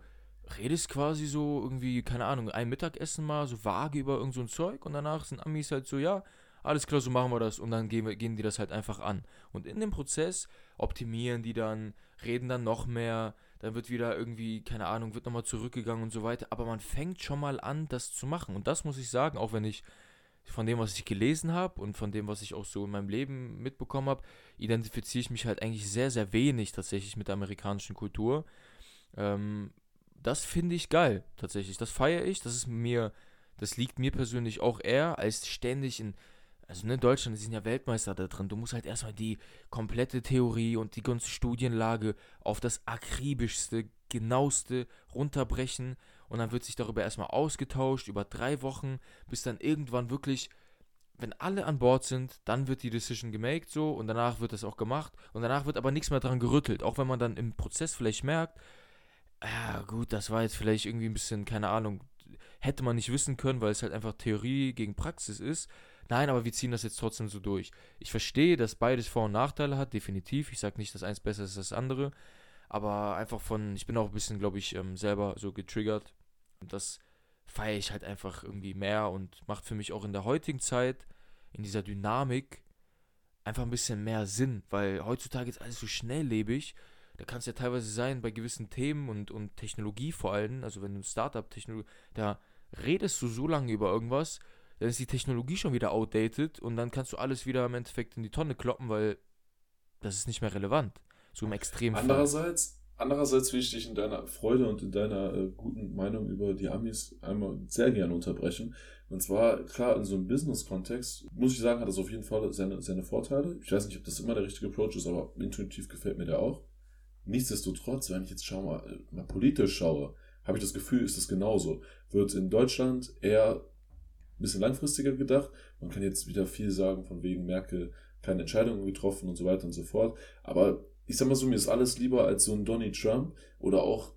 redest quasi so irgendwie, keine Ahnung, ein Mittagessen mal so vage über irgend so ein Zeug und danach sind Amis halt so, ja, alles klar, so machen wir das und dann gehen, wir, gehen die das halt einfach an. Und in dem Prozess optimieren die dann, reden dann noch mehr, dann wird wieder irgendwie, keine Ahnung, wird nochmal zurückgegangen und so weiter. Aber man fängt schon mal an, das zu machen. Und das muss ich sagen, auch wenn ich von dem, was ich gelesen habe und von dem, was ich auch so in meinem Leben mitbekommen habe, identifiziere ich mich halt eigentlich sehr, sehr wenig tatsächlich mit der amerikanischen Kultur. Ähm, das finde ich geil, tatsächlich. Das feiere ich. Das ist mir, das liegt mir persönlich auch eher, als ständig in also ne, Deutschland, sind ja Weltmeister da drin. Du musst halt erstmal die komplette Theorie und die ganze Studienlage auf das akribischste, genaueste runterbrechen und dann wird sich darüber erstmal ausgetauscht über drei Wochen, bis dann irgendwann wirklich, wenn alle an Bord sind, dann wird die Decision gemaked so und danach wird das auch gemacht und danach wird aber nichts mehr dran gerüttelt, auch wenn man dann im Prozess vielleicht merkt, ja gut, das war jetzt vielleicht irgendwie ein bisschen, keine Ahnung, hätte man nicht wissen können, weil es halt einfach Theorie gegen Praxis ist, Nein, aber wir ziehen das jetzt trotzdem so durch. Ich verstehe, dass beides Vor- und Nachteile hat, definitiv. Ich sage nicht, dass eins besser ist als das andere. Aber einfach von, ich bin auch ein bisschen, glaube ich, ähm, selber so getriggert. Und das feiere ich halt einfach irgendwie mehr und macht für mich auch in der heutigen Zeit, in dieser Dynamik, einfach ein bisschen mehr Sinn. Weil heutzutage ist alles so schnelllebig. Da kann es ja teilweise sein, bei gewissen Themen und, und Technologie vor allem, also wenn du ein Startup-Technologie, da redest du so lange über irgendwas, dann ist die Technologie schon wieder outdated und dann kannst du alles wieder im Endeffekt in die Tonne kloppen, weil das ist nicht mehr relevant. So im Extrem. Andererseits, andererseits will ich dich in deiner Freude und in deiner äh, guten Meinung über die Amis einmal sehr gerne unterbrechen. Und zwar, klar, in so einem Business-Kontext, muss ich sagen, hat das auf jeden Fall seine, seine Vorteile. Ich weiß nicht, ob das immer der richtige Approach ist, aber intuitiv gefällt mir der auch. Nichtsdestotrotz, wenn ich jetzt schau mal, äh, mal politisch schaue, habe ich das Gefühl, ist das genauso. Wird in Deutschland eher bisschen langfristiger gedacht. Man kann jetzt wieder viel sagen, von wegen Merkel keine Entscheidungen getroffen und so weiter und so fort. Aber ich sag mal so, mir ist alles lieber als so ein Donny Trump oder auch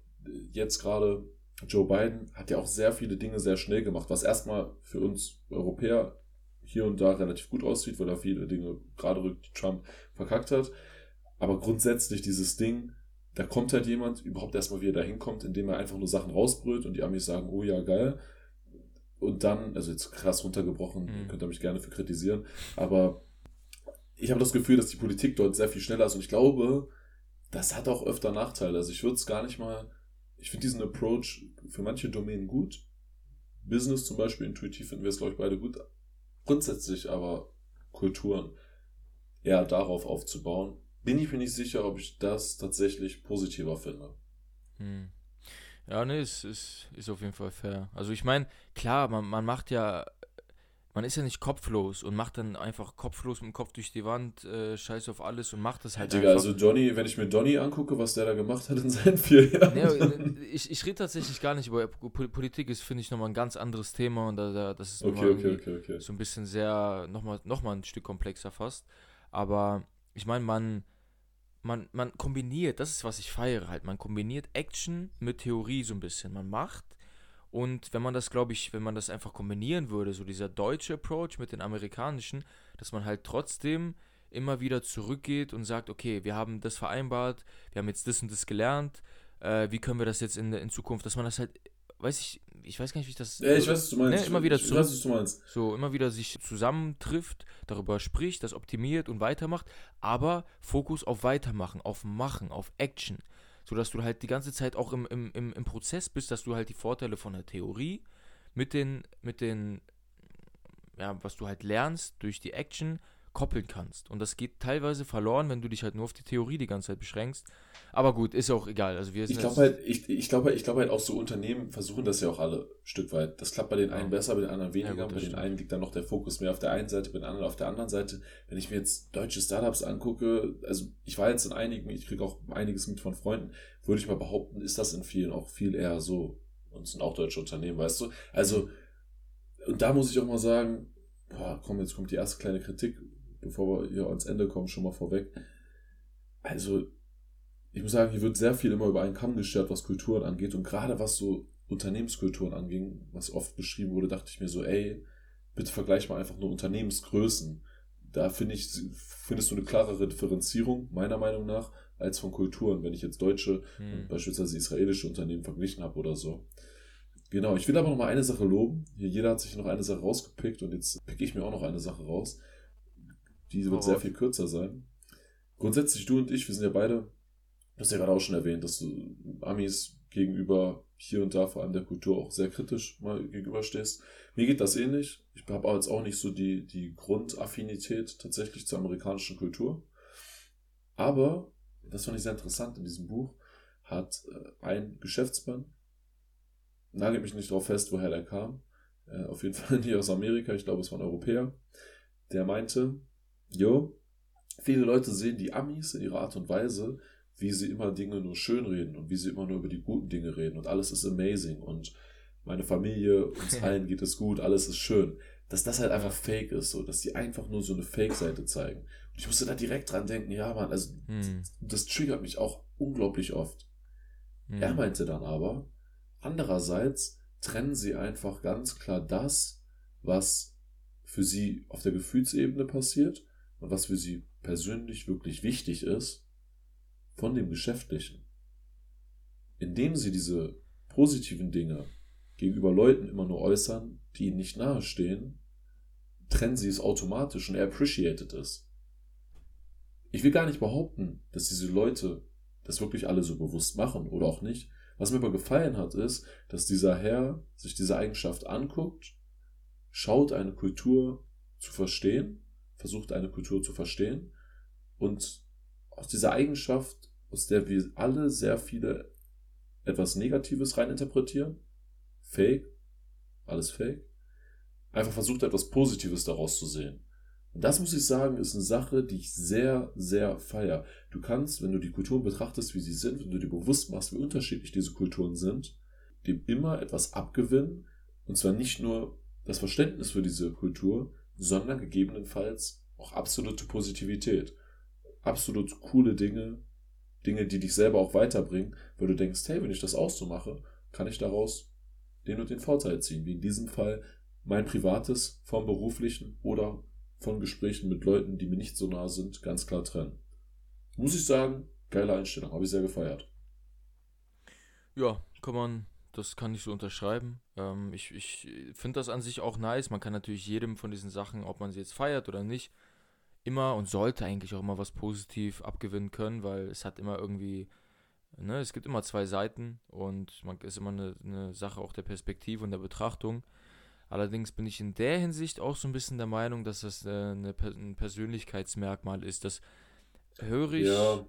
jetzt gerade Joe Biden hat ja auch sehr viele Dinge sehr schnell gemacht, was erstmal für uns Europäer hier und da relativ gut aussieht, weil er viele Dinge gerade rückt, die Trump verkackt hat. Aber grundsätzlich dieses Ding, da kommt halt jemand überhaupt erstmal, wie er da hinkommt, indem er einfach nur Sachen rausbrüllt und die Amis sagen, oh ja, geil und dann, also jetzt krass runtergebrochen, mhm. könnt ihr mich gerne für kritisieren, aber ich habe das Gefühl, dass die Politik dort sehr viel schneller ist und ich glaube, das hat auch öfter Nachteile. Also ich würde es gar nicht mal, ich finde diesen Approach für manche Domänen gut. Business zum Beispiel, intuitiv finden wir es, glaube ich, beide gut. Grundsätzlich aber Kulturen eher darauf aufzubauen, bin ich mir nicht sicher, ob ich das tatsächlich positiver finde. Hm. Ja, ne, ist, ist, ist auf jeden Fall fair. Also ich meine, klar, man, man macht ja, man ist ja nicht kopflos und macht dann einfach kopflos mit dem Kopf durch die Wand, äh, scheiß auf alles und macht das halt ja, Digga, einfach. also Johnny, wenn ich mir Donny angucke, was der da gemacht hat in seinen vier Jahren. Nee, ich, ich rede tatsächlich gar nicht über Politik, ist, finde ich, nochmal ein ganz anderes Thema und da, da das ist okay, okay, okay. so ein bisschen sehr, nochmal noch mal ein Stück komplexer fast. Aber ich meine, man, man, man kombiniert, das ist, was ich feiere halt, man kombiniert Action mit Theorie so ein bisschen. Man macht und wenn man das, glaube ich, wenn man das einfach kombinieren würde, so dieser deutsche Approach mit den amerikanischen, dass man halt trotzdem immer wieder zurückgeht und sagt, okay, wir haben das vereinbart, wir haben jetzt das und das gelernt, äh, wie können wir das jetzt in, in Zukunft, dass man das halt, weiß ich, ich weiß gar nicht, wie ich das. Ja, ich weiß, was du meinst. Ne, immer wieder zurück, weiß, was du meinst. So, immer wieder sich zusammentrifft, darüber spricht, das optimiert und weitermacht, aber Fokus auf Weitermachen, auf Machen, auf Action sodass du halt die ganze Zeit auch im, im, im, im Prozess bist, dass du halt die Vorteile von der Theorie mit den, mit den, ja, was du halt lernst durch die Action koppeln kannst. Und das geht teilweise verloren, wenn du dich halt nur auf die Theorie die ganze Zeit beschränkst. Aber gut, ist auch egal. Also wir ich glaube halt, ich, ich glaube ich glaube halt auch so Unternehmen versuchen das ja auch alle ein Stück weit. Das klappt bei den einen besser, bei den anderen weniger. Ja, gut, bei den stimmt. einen liegt dann noch der Fokus mehr auf der einen Seite, bei den anderen auf der anderen Seite. Wenn ich mir jetzt deutsche Startups angucke, also ich war jetzt in einigen, ich kriege auch einiges mit von Freunden, würde ich mal behaupten, ist das in vielen auch viel eher so. Und es sind auch deutsche Unternehmen, weißt du? Also, und da muss ich auch mal sagen, boah, komm, jetzt kommt die erste kleine Kritik bevor wir hier ans Ende kommen, schon mal vorweg. Also, ich muss sagen, hier wird sehr viel immer über einen Kamm geschert, was Kulturen angeht. Und gerade was so Unternehmenskulturen anging, was oft beschrieben wurde, dachte ich mir so, ey, bitte vergleich mal einfach nur Unternehmensgrößen. Da finde ich, findest du eine klarere Differenzierung, meiner Meinung nach, als von Kulturen, wenn ich jetzt deutsche hm. beispielsweise israelische Unternehmen verglichen habe oder so. Genau, ich will aber noch mal eine Sache loben. Hier, jeder hat sich noch eine Sache rausgepickt und jetzt picke ich mir auch noch eine Sache raus. Die wird oh. sehr viel kürzer sein. Grundsätzlich, du und ich, wir sind ja beide, du hast ja gerade auch schon erwähnt, dass du Amis gegenüber hier und da vor allem der Kultur auch sehr kritisch mal gegenüberstehst. Mir geht das ähnlich. Ich habe jetzt auch nicht so die, die Grundaffinität tatsächlich zur amerikanischen Kultur. Aber, das fand ich sehr interessant in diesem Buch, hat äh, ein Geschäftsmann, nagelt mich nicht darauf fest, woher der kam, äh, auf jeden *laughs* Fall nicht aus Amerika, ich glaube, es war ein Europäer, der meinte, Jo, viele Leute sehen die Amis in ihrer Art und Weise, wie sie immer Dinge nur schön reden und wie sie immer nur über die guten Dinge reden und alles ist amazing und meine Familie, uns *laughs* allen geht es gut, alles ist schön. Dass das halt einfach fake ist, so, dass die einfach nur so eine Fake-Seite zeigen. Und ich musste da direkt dran denken, ja, Mann, also hm. das triggert mich auch unglaublich oft. Hm. Er meinte dann aber, andererseits trennen sie einfach ganz klar das, was für sie auf der Gefühlsebene passiert und was für sie persönlich wirklich wichtig ist, von dem Geschäftlichen. Indem sie diese positiven Dinge gegenüber Leuten immer nur äußern, die ihnen nicht nahestehen, trennen sie es automatisch und er appreciated es. Ich will gar nicht behaupten, dass diese Leute das wirklich alle so bewusst machen oder auch nicht. Was mir aber gefallen hat, ist, dass dieser Herr sich diese Eigenschaft anguckt, schaut eine Kultur zu verstehen versucht, eine Kultur zu verstehen. Und aus dieser Eigenschaft, aus der wir alle sehr viele etwas Negatives reininterpretieren, Fake, alles Fake, einfach versucht, etwas Positives daraus zu sehen. Und das muss ich sagen, ist eine Sache, die ich sehr, sehr feier. Du kannst, wenn du die Kulturen betrachtest, wie sie sind, wenn du dir bewusst machst, wie unterschiedlich diese Kulturen sind, dem immer etwas abgewinnen. Und zwar nicht nur das Verständnis für diese Kultur, sondern gegebenenfalls auch absolute Positivität. Absolut coole Dinge, Dinge, die dich selber auch weiterbringen, weil du denkst, hey, wenn ich das auch so mache, kann ich daraus den und den Vorteil ziehen. Wie in diesem Fall mein privates vom beruflichen oder von Gesprächen mit Leuten, die mir nicht so nah sind, ganz klar trennen. Muss ich sagen, geile Einstellung, habe ich sehr gefeiert. Ja, kann man das kann ich so unterschreiben. Ähm, ich ich finde das an sich auch nice. Man kann natürlich jedem von diesen Sachen, ob man sie jetzt feiert oder nicht, immer und sollte eigentlich auch immer was positiv abgewinnen können, weil es hat immer irgendwie, ne, es gibt immer zwei Seiten und man ist immer eine, eine Sache auch der Perspektive und der Betrachtung. Allerdings bin ich in der Hinsicht auch so ein bisschen der Meinung, dass das äh, eine, ein Persönlichkeitsmerkmal ist. Das höre ich ja.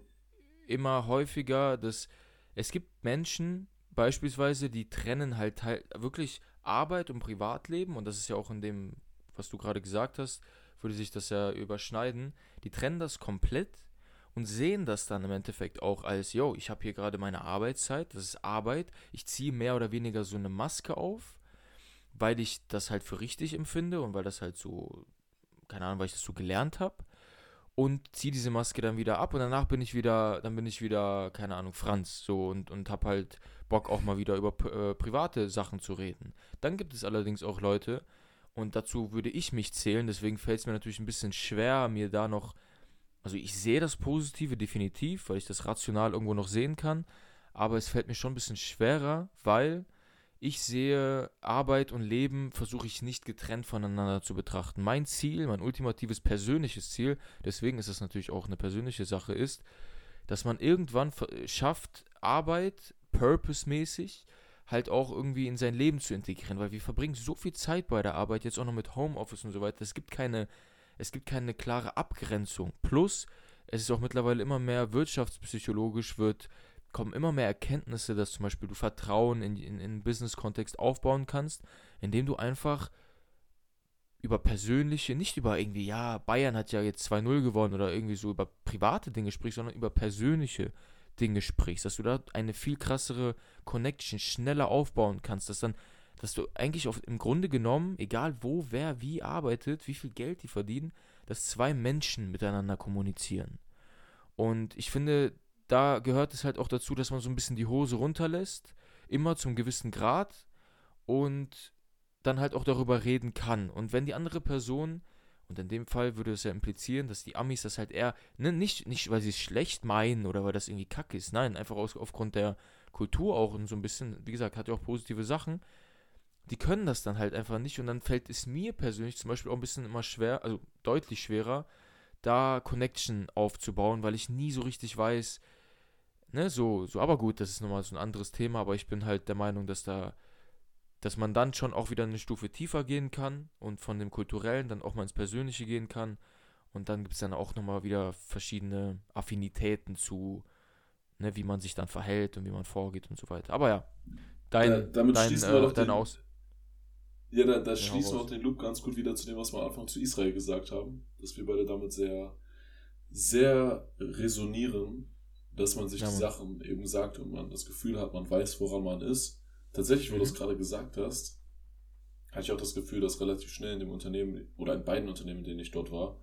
immer häufiger, dass es gibt Menschen, beispielsweise, die trennen halt, wirklich Arbeit und Privatleben und das ist ja auch in dem was du gerade gesagt hast, würde sich das ja überschneiden. Die trennen das komplett und sehen das dann im Endeffekt auch als, yo, ich habe hier gerade meine Arbeitszeit, das ist Arbeit, ich ziehe mehr oder weniger so eine Maske auf, weil ich das halt für richtig empfinde und weil das halt so, keine Ahnung, weil ich das so gelernt habe und ziehe diese Maske dann wieder ab und danach bin ich wieder, dann bin ich wieder, keine Ahnung, Franz so und, und habe halt Bock auch mal wieder über äh, private Sachen zu reden. Dann gibt es allerdings auch Leute, und dazu würde ich mich zählen, deswegen fällt es mir natürlich ein bisschen schwer, mir da noch also ich sehe das Positive definitiv, weil ich das rational irgendwo noch sehen kann, aber es fällt mir schon ein bisschen schwerer, weil ich sehe Arbeit und Leben versuche ich nicht getrennt voneinander zu betrachten. Mein Ziel, mein ultimatives persönliches Ziel, deswegen ist es natürlich auch eine persönliche Sache, ist, dass man irgendwann schafft, Arbeit purpose-mäßig halt auch irgendwie in sein Leben zu integrieren, weil wir verbringen so viel Zeit bei der Arbeit, jetzt auch noch mit Homeoffice und so weiter. Es gibt keine es gibt keine klare Abgrenzung. Plus, es ist auch mittlerweile immer mehr wirtschaftspsychologisch wird, kommen immer mehr Erkenntnisse, dass zum Beispiel du Vertrauen in, in, in Business-Kontext aufbauen kannst, indem du einfach über persönliche, nicht über irgendwie, ja, Bayern hat ja jetzt 2-0 gewonnen oder irgendwie so über private Dinge sprichst, sondern über persönliche Dinge sprichst, dass du da eine viel krassere Connection schneller aufbauen kannst, dass dann dass du eigentlich auf, im Grunde genommen, egal wo, wer, wie arbeitet, wie viel Geld die verdienen, dass zwei Menschen miteinander kommunizieren. Und ich finde, da gehört es halt auch dazu, dass man so ein bisschen die Hose runterlässt, immer zum gewissen Grad und dann halt auch darüber reden kann. Und wenn die andere Person, und in dem Fall würde es ja implizieren, dass die Amis das halt eher, ne, nicht, nicht weil sie es schlecht meinen oder weil das irgendwie kacke ist, nein, einfach aus, aufgrund der Kultur auch und so ein bisschen, wie gesagt, hat ja auch positive Sachen, die können das dann halt einfach nicht und dann fällt es mir persönlich zum Beispiel auch ein bisschen immer schwer, also deutlich schwerer, da Connection aufzubauen, weil ich nie so richtig weiß, ne, so, so, aber gut, das ist nochmal so ein anderes Thema, aber ich bin halt der Meinung, dass da, dass man dann schon auch wieder eine Stufe tiefer gehen kann und von dem Kulturellen dann auch mal ins Persönliche gehen kann und dann gibt es dann auch nochmal wieder verschiedene Affinitäten zu, ne, wie man sich dann verhält und wie man vorgeht und so weiter. Aber ja, dein, ja, damit dein, äh, dein Aus ja, da, da schließen wir auch den Loop ganz gut wieder zu dem, was wir am Anfang zu Israel gesagt haben. Dass wir beide damit sehr, sehr resonieren, dass man sich ja, die Sachen eben sagt und man das Gefühl hat, man weiß, woran man ist. Tatsächlich, wo mhm. du es gerade gesagt hast, hatte ich auch das Gefühl, dass relativ schnell in dem Unternehmen oder in beiden Unternehmen, in denen ich dort war,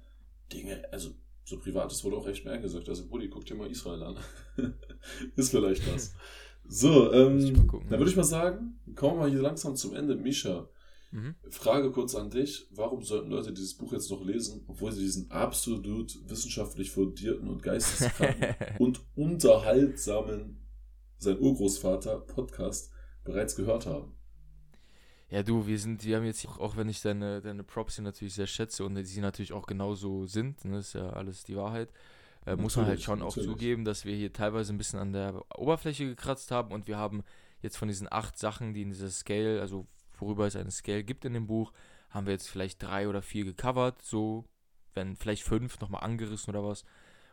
Dinge, also so privates wurde auch recht schnell gesagt. Also, Brudi, guck dir mal Israel an. *laughs* ist vielleicht das. *laughs* So, ähm, gucken, dann würde ich mal sagen, kommen wir hier langsam zum Ende. Misha, Mhm. Frage kurz an dich: Warum sollten Leute dieses Buch jetzt noch lesen, obwohl sie diesen absolut wissenschaftlich fundierten und geisteskranken *laughs* und unterhaltsamen, sein Urgroßvater, Podcast bereits gehört haben? Ja, du, wir sind, wir haben jetzt, auch wenn ich deine, deine Props hier natürlich sehr schätze und sie natürlich auch genauso sind, ne, ist ja alles die Wahrheit, äh, muss man halt schon natürlich. auch zugeben, dass wir hier teilweise ein bisschen an der Oberfläche gekratzt haben und wir haben jetzt von diesen acht Sachen, die in dieser Scale, also worüber es eine Scale gibt in dem Buch, haben wir jetzt vielleicht drei oder vier gecovert, so, wenn vielleicht fünf nochmal angerissen oder was.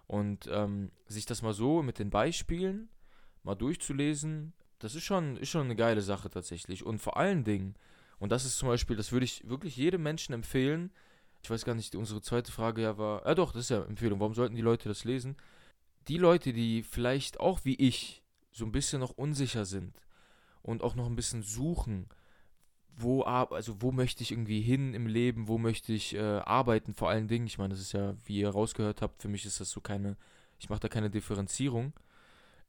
Und ähm, sich das mal so mit den Beispielen mal durchzulesen, das ist schon, ist schon eine geile Sache tatsächlich. Und vor allen Dingen, und das ist zum Beispiel, das würde ich wirklich jedem Menschen empfehlen. Ich weiß gar nicht, unsere zweite Frage ja war, ja doch, das ist ja Empfehlung, warum sollten die Leute das lesen? Die Leute, die vielleicht auch wie ich so ein bisschen noch unsicher sind und auch noch ein bisschen suchen, wo, also wo möchte ich irgendwie hin im Leben, wo möchte ich äh, arbeiten, vor allen Dingen. Ich meine, das ist ja, wie ihr rausgehört habt, für mich ist das so keine, ich mache da keine Differenzierung.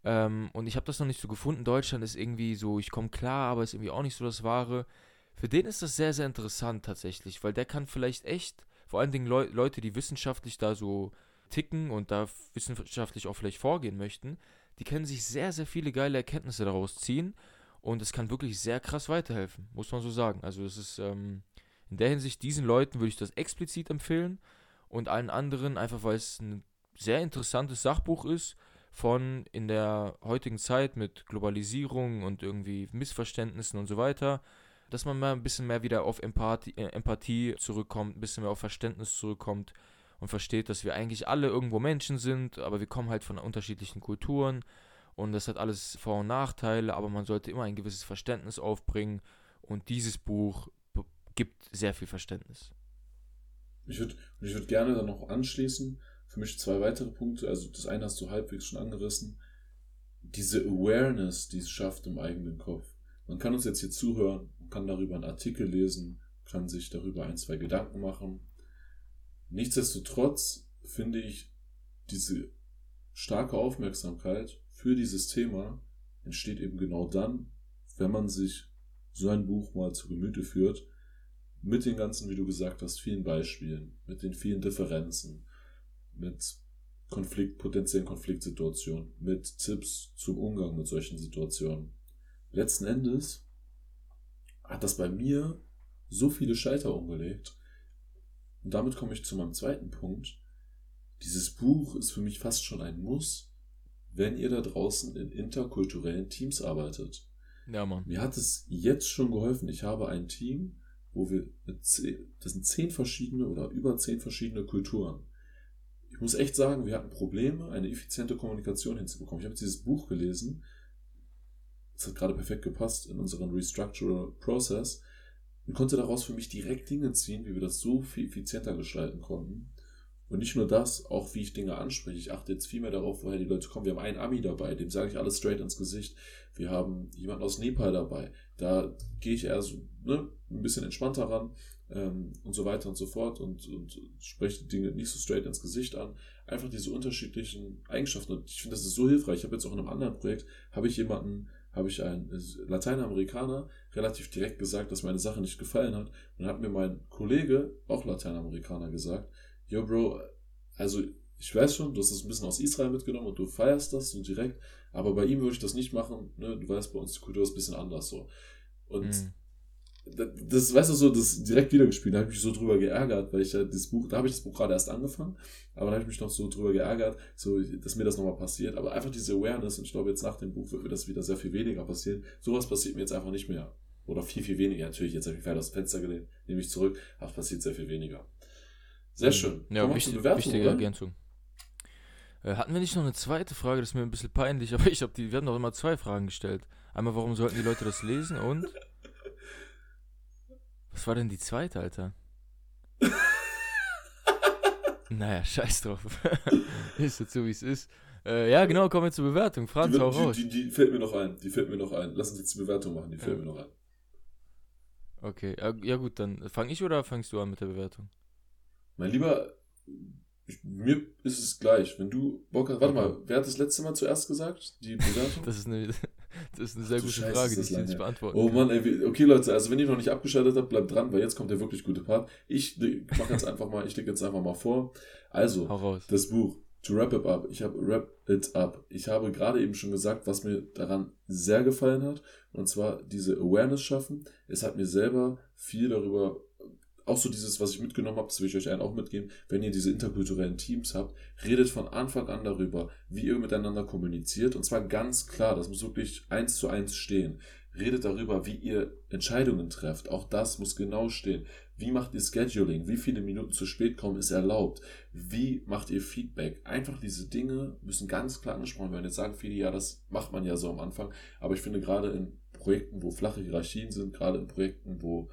Ähm, und ich habe das noch nicht so gefunden. Deutschland ist irgendwie so, ich komme klar, aber ist irgendwie auch nicht so das Wahre. Für den ist das sehr, sehr interessant tatsächlich, weil der kann vielleicht echt, vor allen Dingen Leu Leute, die wissenschaftlich da so ticken und da wissenschaftlich auch vielleicht vorgehen möchten, die können sich sehr, sehr viele geile Erkenntnisse daraus ziehen und es kann wirklich sehr krass weiterhelfen, muss man so sagen. Also es ist ähm, in der Hinsicht, diesen Leuten würde ich das explizit empfehlen und allen anderen einfach, weil es ein sehr interessantes Sachbuch ist von in der heutigen Zeit mit Globalisierung und irgendwie Missverständnissen und so weiter, dass man mal ein bisschen mehr wieder auf Empathie, äh, Empathie zurückkommt, ein bisschen mehr auf Verständnis zurückkommt und versteht, dass wir eigentlich alle irgendwo Menschen sind, aber wir kommen halt von unterschiedlichen Kulturen und das hat alles Vor- und Nachteile, aber man sollte immer ein gewisses Verständnis aufbringen und dieses Buch gibt sehr viel Verständnis. Ich würde ich würd gerne dann noch anschließen, für mich zwei weitere Punkte. Also das eine hast du halbwegs schon angerissen. Diese Awareness, die es schafft im eigenen Kopf. Man kann uns jetzt hier zuhören, kann darüber einen Artikel lesen, kann sich darüber ein, zwei Gedanken machen. Nichtsdestotrotz finde ich, diese starke Aufmerksamkeit für dieses Thema entsteht eben genau dann, wenn man sich so ein Buch mal zu Gemüte führt, mit den ganzen, wie du gesagt hast, vielen Beispielen, mit den vielen Differenzen, mit Konflikt, potenziellen Konfliktsituationen, mit Tipps zum Umgang mit solchen Situationen. Letzten Endes hat das bei mir so viele Schalter umgelegt. Und damit komme ich zu meinem zweiten Punkt. Dieses Buch ist für mich fast schon ein Muss, wenn ihr da draußen in interkulturellen Teams arbeitet. Ja, Mann. Mir hat es jetzt schon geholfen. Ich habe ein Team, wo wir mit zehn, das sind zehn verschiedene oder über zehn verschiedene Kulturen. Ich muss echt sagen, wir hatten Probleme, eine effiziente Kommunikation hinzubekommen. Ich habe jetzt dieses Buch gelesen. Es hat gerade perfekt gepasst in unseren Restructural Process und konnte daraus für mich direkt Dinge ziehen, wie wir das so viel effizienter gestalten konnten. Und nicht nur das, auch wie ich Dinge anspreche. Ich achte jetzt viel mehr darauf, woher die Leute kommen. Wir haben einen Ami dabei, dem sage ich alles straight ins Gesicht. Wir haben jemanden aus Nepal dabei. Da gehe ich eher so ne, ein bisschen entspannter ran ähm, und so weiter und so fort und, und spreche die Dinge nicht so straight ins Gesicht an. Einfach diese unterschiedlichen Eigenschaften. Und ich finde, das ist so hilfreich. Ich habe jetzt auch in einem anderen Projekt, habe ich jemanden, habe ich einen Lateinamerikaner relativ direkt gesagt, dass meine Sache nicht gefallen hat. Und hat mir mein Kollege, auch Lateinamerikaner, gesagt, yo Bro, also ich weiß schon, du hast das ein bisschen aus Israel mitgenommen und du feierst das so direkt, aber bei ihm würde ich das nicht machen, ne? du weißt, bei uns die Kultur ist ein bisschen anders so. Und mhm. Das, weißt du so, das direkt wiedergespielt, da habe ich mich so drüber geärgert, weil ich ja das Buch, da habe ich das Buch gerade erst angefangen, aber da habe ich mich noch so drüber geärgert, so, dass mir das nochmal passiert, aber einfach diese Awareness und ich glaube jetzt nach dem Buch wird mir das wieder sehr viel weniger passieren. Sowas passiert mir jetzt einfach nicht mehr. Oder viel, viel weniger. Natürlich, jetzt habe ich mich aus dem Fenster gelehnt, nehme ich zurück, aber es passiert sehr viel weniger. Sehr mhm. schön. Ja, wichtig, wichtige oder? Ergänzung. Äh, hatten wir nicht noch eine zweite Frage? Das ist mir ein bisschen peinlich, *laughs* aber ich habe die, wir haben doch immer zwei Fragen gestellt. Einmal, warum sollten die Leute das lesen und was war denn die zweite, Alter? *laughs* naja, scheiß drauf. *laughs* ist jetzt so, wie es ist. Äh, ja, genau, kommen wir zur Bewertung. Franz, hau raus. Die, die, die, fällt mir noch ein. Die fällt mir noch ein. Lass uns jetzt die Bewertung machen. Die fällt ja. mir noch ein. Okay, ja gut, dann fange ich oder fangst du an mit der Bewertung? Mein Lieber, ich, mir ist es gleich. Wenn du Bock hast, warte mal, wer hat das letzte Mal zuerst gesagt? Die *laughs* Bewertung? das, ist eine, das ist eine sehr Ach, gute Scheiße, Frage, die ich nicht beantworten Oh Mann, ey, okay Leute, also wenn ihr noch nicht abgeschaltet habt, bleibt dran, weil jetzt kommt der wirklich gute Part. Ich mache jetzt einfach mal, ich lege jetzt einfach mal vor. Also, das Buch To Wrap It Up. Ich habe Wrap It Up. Ich habe gerade eben schon gesagt, was mir daran sehr gefallen hat. Und zwar diese Awareness schaffen. Es hat mir selber viel darüber auch so dieses, was ich mitgenommen habe, das will ich euch einen auch mitgeben, wenn ihr diese interkulturellen Teams habt, redet von Anfang an darüber, wie ihr miteinander kommuniziert und zwar ganz klar, das muss wirklich eins zu eins stehen. Redet darüber, wie ihr Entscheidungen trefft. Auch das muss genau stehen. Wie macht ihr Scheduling? Wie viele Minuten zu spät kommen ist erlaubt? Wie macht ihr Feedback? Einfach diese Dinge müssen ganz klar angesprochen werden. Jetzt sagen viele, ja, das macht man ja so am Anfang. Aber ich finde gerade in Projekten, wo flache Hierarchien sind, gerade in Projekten, wo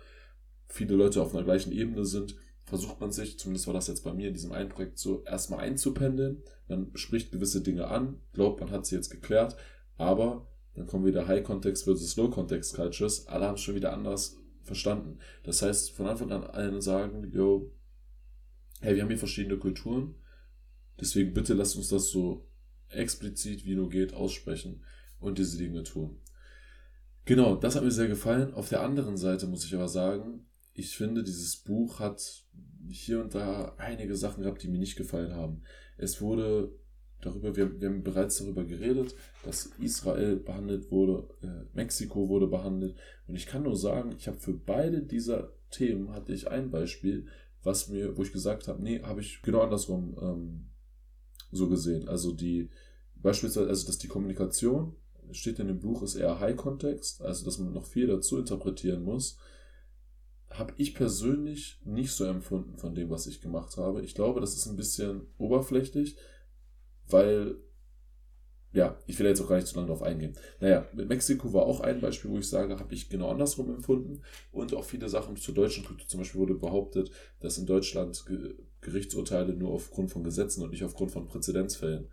viele Leute auf einer gleichen Ebene sind, versucht man sich, zumindest war das jetzt bei mir in diesem einen Projekt so, erstmal einzupendeln. Man spricht gewisse Dinge an, glaubt, man hat sie jetzt geklärt, aber dann kommen wieder High-Context versus Low-Context-Cultures. Alle haben es schon wieder anders verstanden. Das heißt, von Anfang an allen sagen, yo, hey, wir haben hier verschiedene Kulturen, deswegen bitte lasst uns das so explizit wie nur geht aussprechen und diese Dinge tun. Genau, das hat mir sehr gefallen. Auf der anderen Seite muss ich aber sagen, ich finde, dieses Buch hat hier und da einige Sachen gehabt, die mir nicht gefallen haben. Es wurde darüber, wir, wir haben bereits darüber geredet, dass Israel behandelt wurde, äh, Mexiko wurde behandelt. Und ich kann nur sagen, ich habe für beide dieser Themen hatte ich ein Beispiel, was mir, wo ich gesagt habe, nee, habe ich genau andersrum ähm, so gesehen. Also die beispielsweise, also dass die Kommunikation steht in dem Buch ist eher High-Kontext, also dass man noch viel dazu interpretieren muss habe ich persönlich nicht so empfunden von dem, was ich gemacht habe. Ich glaube, das ist ein bisschen oberflächlich, weil ja, ich will jetzt auch gar nicht zu lange darauf eingehen. Naja, mit Mexiko war auch ein Beispiel, wo ich sage, habe ich genau andersrum empfunden. Und auch viele Sachen zur deutschen Kultur. Zum Beispiel wurde behauptet, dass in Deutschland Gerichtsurteile nur aufgrund von Gesetzen und nicht aufgrund von Präzedenzfällen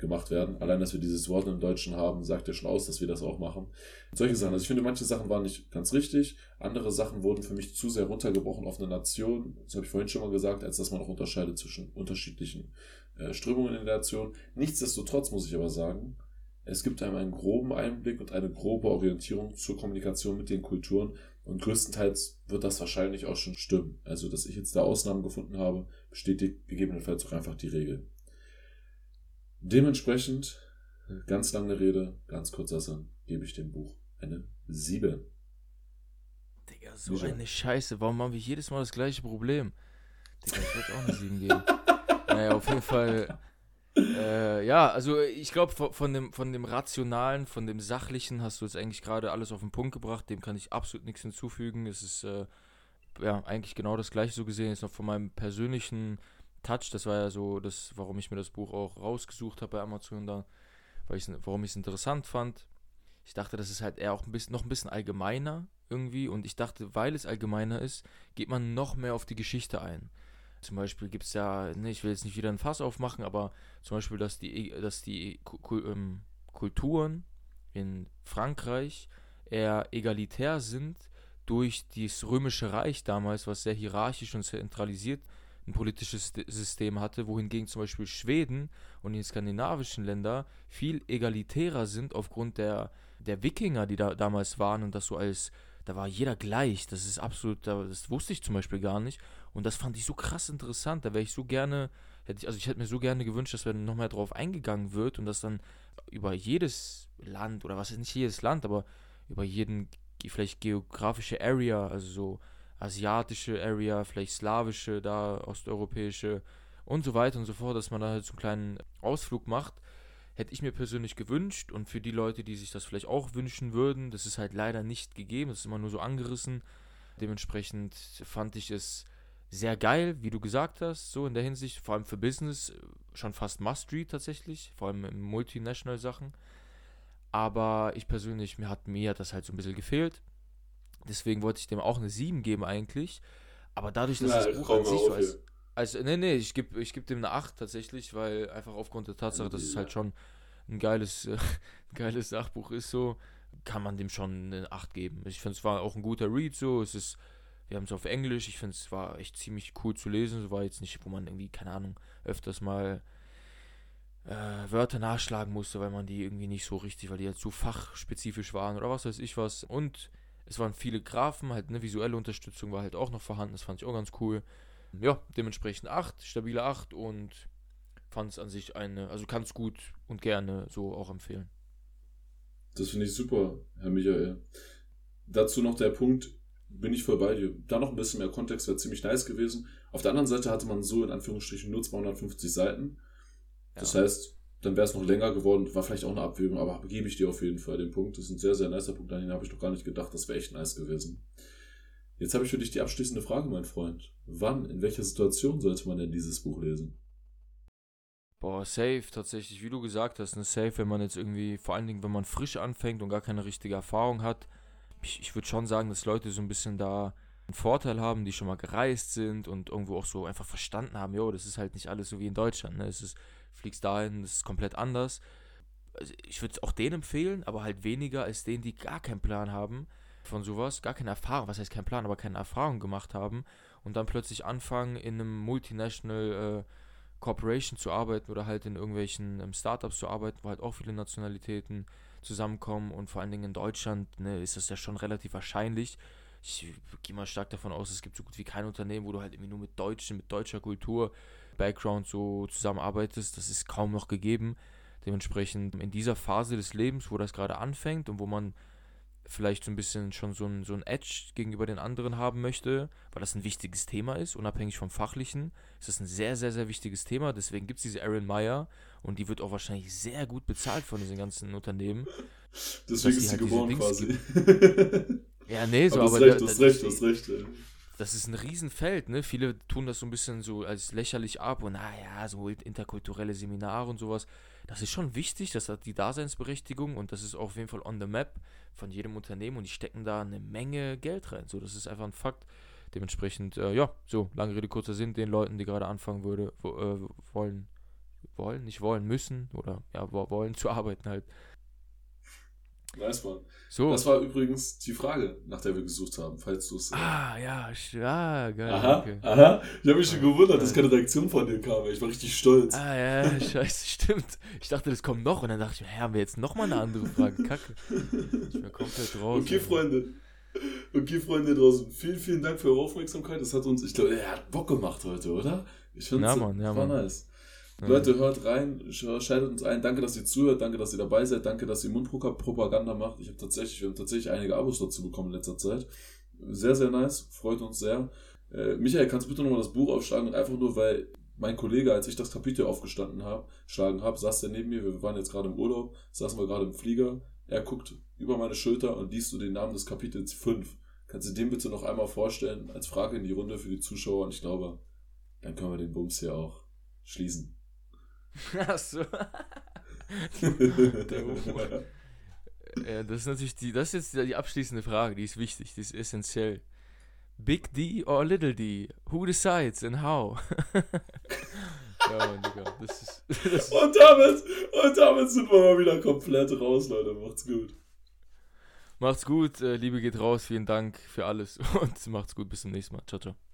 gemacht werden. Allein, dass wir dieses Wort im Deutschen haben, sagt ja schon aus, dass wir das auch machen. solche Sachen. Also ich finde, manche Sachen waren nicht ganz richtig. Andere Sachen wurden für mich zu sehr runtergebrochen auf eine Nation. Das habe ich vorhin schon mal gesagt, als dass man auch unterscheidet zwischen unterschiedlichen äh, Strömungen in der Nation. Nichtsdestotrotz muss ich aber sagen, es gibt einem einen groben Einblick und eine grobe Orientierung zur Kommunikation mit den Kulturen. Und größtenteils wird das wahrscheinlich auch schon stimmen. Also, dass ich jetzt da Ausnahmen gefunden habe, bestätigt gegebenenfalls auch einfach die Regel. Dementsprechend, ganz lange Rede, ganz kurzer Sinn, gebe ich dem Buch eine 7. Digga, so Sicher. eine Scheiße. Warum haben wir jedes Mal das gleiche Problem? Digga, ich würde auch eine 7 geben. *laughs* naja, auf jeden Fall. Äh, ja, also ich glaube, von, von, dem, von dem Rationalen, von dem Sachlichen hast du jetzt eigentlich gerade alles auf den Punkt gebracht. Dem kann ich absolut nichts hinzufügen. Es ist äh, ja eigentlich genau das gleiche so gesehen. Jetzt noch von meinem persönlichen Touch, das war ja so das, warum ich mir das Buch auch rausgesucht habe bei Amazon da, weil ich warum ich es interessant fand. Ich dachte, das ist halt eher auch ein bisschen, noch ein bisschen allgemeiner irgendwie und ich dachte, weil es allgemeiner ist, geht man noch mehr auf die Geschichte ein. Zum Beispiel gibt es ja, ne, ich will jetzt nicht wieder ein Fass aufmachen, aber zum Beispiel, dass die, dass die ähm, Kulturen in Frankreich eher egalitär sind durch das römische Reich damals, was sehr hierarchisch und zentralisiert ein politisches System hatte, wohingegen zum Beispiel Schweden und die skandinavischen Länder viel egalitärer sind aufgrund der, der Wikinger, die da damals waren und das so als, da war jeder gleich. Das ist absolut, das wusste ich zum Beispiel gar nicht. Und das fand ich so krass interessant. Da wäre ich so gerne, hätte ich, also ich hätte mir so gerne gewünscht, dass wenn noch mehr drauf eingegangen wird und dass dann über jedes Land, oder was ist nicht jedes Land, aber über jeden vielleicht geografische Area, also so asiatische Area, vielleicht slawische, da osteuropäische und so weiter und so fort, dass man da halt so einen kleinen Ausflug macht. Hätte ich mir persönlich gewünscht und für die Leute, die sich das vielleicht auch wünschen würden, das ist halt leider nicht gegeben, das ist immer nur so angerissen. Dementsprechend fand ich es sehr geil, wie du gesagt hast, so in der Hinsicht, vor allem für Business, schon fast Must-Read tatsächlich, vor allem in Multinational-Sachen. Aber ich persönlich, mir hat, mir hat das halt so ein bisschen gefehlt. Deswegen wollte ich dem auch eine 7 geben eigentlich. Aber dadurch, dass Na, das Buch an sich so als, als. Nee, nee, ich gebe ich geb dem eine 8 tatsächlich, weil einfach aufgrund der Tatsache, dass es halt schon ein geiles, äh, *laughs* ein geiles Sachbuch ist, so, kann man dem schon eine 8 geben. Ich finde, es war auch ein guter Read, so. Es ist. Wir haben es auf Englisch, ich finde es war echt ziemlich cool zu lesen. Es war jetzt nicht, wo man irgendwie, keine Ahnung, öfters mal äh, Wörter nachschlagen musste, weil man die irgendwie nicht so richtig, weil die halt zu fachspezifisch waren oder was weiß ich was. Und es waren viele Graphen, halt eine visuelle Unterstützung war halt auch noch vorhanden, das fand ich auch ganz cool. Ja, dementsprechend 8, stabile 8 und fand es an sich eine, also kann es gut und gerne so auch empfehlen. Das finde ich super, Herr Michael. Dazu noch der Punkt, bin ich voll bei dir. Da noch ein bisschen mehr Kontext wäre ziemlich nice gewesen. Auf der anderen Seite hatte man so in Anführungsstrichen nur 250 Seiten. Das ja. heißt, dann wäre es noch länger geworden. War vielleicht auch eine Abwägung, aber gebe ich dir auf jeden Fall den Punkt. Das ist ein sehr, sehr nicer Punkt. An den habe ich doch gar nicht gedacht. Das wäre echt nice gewesen. Jetzt habe ich für dich die abschließende Frage, mein Freund. Wann, in welcher Situation sollte man denn dieses Buch lesen? Boah, safe, tatsächlich, wie du gesagt hast, ne, safe, wenn man jetzt irgendwie, vor allen Dingen, wenn man frisch anfängt und gar keine richtige Erfahrung hat. Ich, ich würde schon sagen, dass Leute so ein bisschen da einen Vorteil haben, die schon mal gereist sind und irgendwo auch so einfach verstanden haben, jo, das ist halt nicht alles so wie in Deutschland, ne? Es ist fliegst dahin, das ist komplett anders. Also ich würde es auch denen empfehlen, aber halt weniger als denen, die gar keinen Plan haben von sowas, gar keine Erfahrung, was heißt kein Plan, aber keine Erfahrung gemacht haben und dann plötzlich anfangen, in einem Multinational äh, Corporation zu arbeiten oder halt in irgendwelchen ähm, Startups zu arbeiten, wo halt auch viele Nationalitäten zusammenkommen und vor allen Dingen in Deutschland ne, ist das ja schon relativ wahrscheinlich. Ich gehe mal stark davon aus, es gibt so gut wie kein Unternehmen, wo du halt irgendwie nur mit Deutschen, mit deutscher Kultur Background so zusammenarbeitest, das ist kaum noch gegeben. Dementsprechend in dieser Phase des Lebens, wo das gerade anfängt und wo man vielleicht so ein bisschen schon so ein, so ein Edge gegenüber den anderen haben möchte, weil das ein wichtiges Thema ist, unabhängig vom Fachlichen, ist das ein sehr, sehr, sehr wichtiges Thema. Deswegen gibt es diese Erin Meyer und die wird auch wahrscheinlich sehr gut bezahlt von diesen ganzen Unternehmen. Deswegen ist sie halt geboren quasi. ja, nee, so, aber. Du hast recht, du hast recht, du hast recht. Das ist ein Riesenfeld, ne? Viele tun das so ein bisschen so als lächerlich ab und naja, so interkulturelle Seminare und sowas. das ist schon wichtig, das hat die Daseinsberechtigung und das ist auf jeden Fall on the map von jedem Unternehmen und die stecken da eine Menge Geld rein. So, das ist einfach ein Fakt. Dementsprechend, äh, ja, so, lange Rede, kurzer Sinn, den Leuten, die gerade anfangen würde, wo, äh, wollen, wollen, nicht wollen, müssen oder ja, wollen zu *laughs* arbeiten halt. Nice, Mann. So. Das war übrigens die Frage, nach der wir gesucht haben, falls du es. Äh ah, ja, ja, geil. Aha, okay. aha. Ich habe mich schon gewundert, dass keine Reaktion von dir kam. Ich war richtig stolz. Ah, ja, *laughs* scheiße, stimmt. Ich dachte, das kommt noch und dann dachte ich, hä, haben wir jetzt nochmal eine andere Frage? Kacke. Ich bin komplett raus. Okay, Freunde. Okay, Freunde draußen, vielen, vielen Dank für eure Aufmerksamkeit. Das hat uns, ich glaube, er hat Bock gemacht heute, oder? Ich finde ja, Mann, ja, war Mann. nice. Leute, hört rein, schaltet uns ein. Danke, dass ihr zuhört, danke, dass ihr dabei seid, danke, dass ihr Mundpropaganda macht. Ich habe tatsächlich, wir haben tatsächlich einige Abos dazu bekommen in letzter Zeit. Sehr, sehr nice, freut uns sehr. Äh, Michael, kannst du bitte nochmal das Buch aufschlagen und einfach nur, weil mein Kollege, als ich das Kapitel aufgestanden habe, schlagen habe, saß der neben mir, wir waren jetzt gerade im Urlaub, saßen wir gerade im Flieger, er guckt über meine Schulter und liest du den Namen des Kapitels 5. Kannst du den bitte noch einmal vorstellen, als Frage in die Runde für die Zuschauer und ich glaube, dann können wir den Bums hier auch schließen. *laughs* Ach so. *laughs* ja, das ist natürlich die, das ist jetzt die abschließende Frage, die ist wichtig, die ist essentiell. Big D or Little D? Who decides and how? *laughs* ja, Mann, Digga, das ist, das ist und, damit, und damit sind wir mal wieder komplett raus, Leute. Macht's gut. Macht's gut, äh, Liebe geht raus, vielen Dank für alles und macht's gut, bis zum nächsten Mal. Ciao, ciao.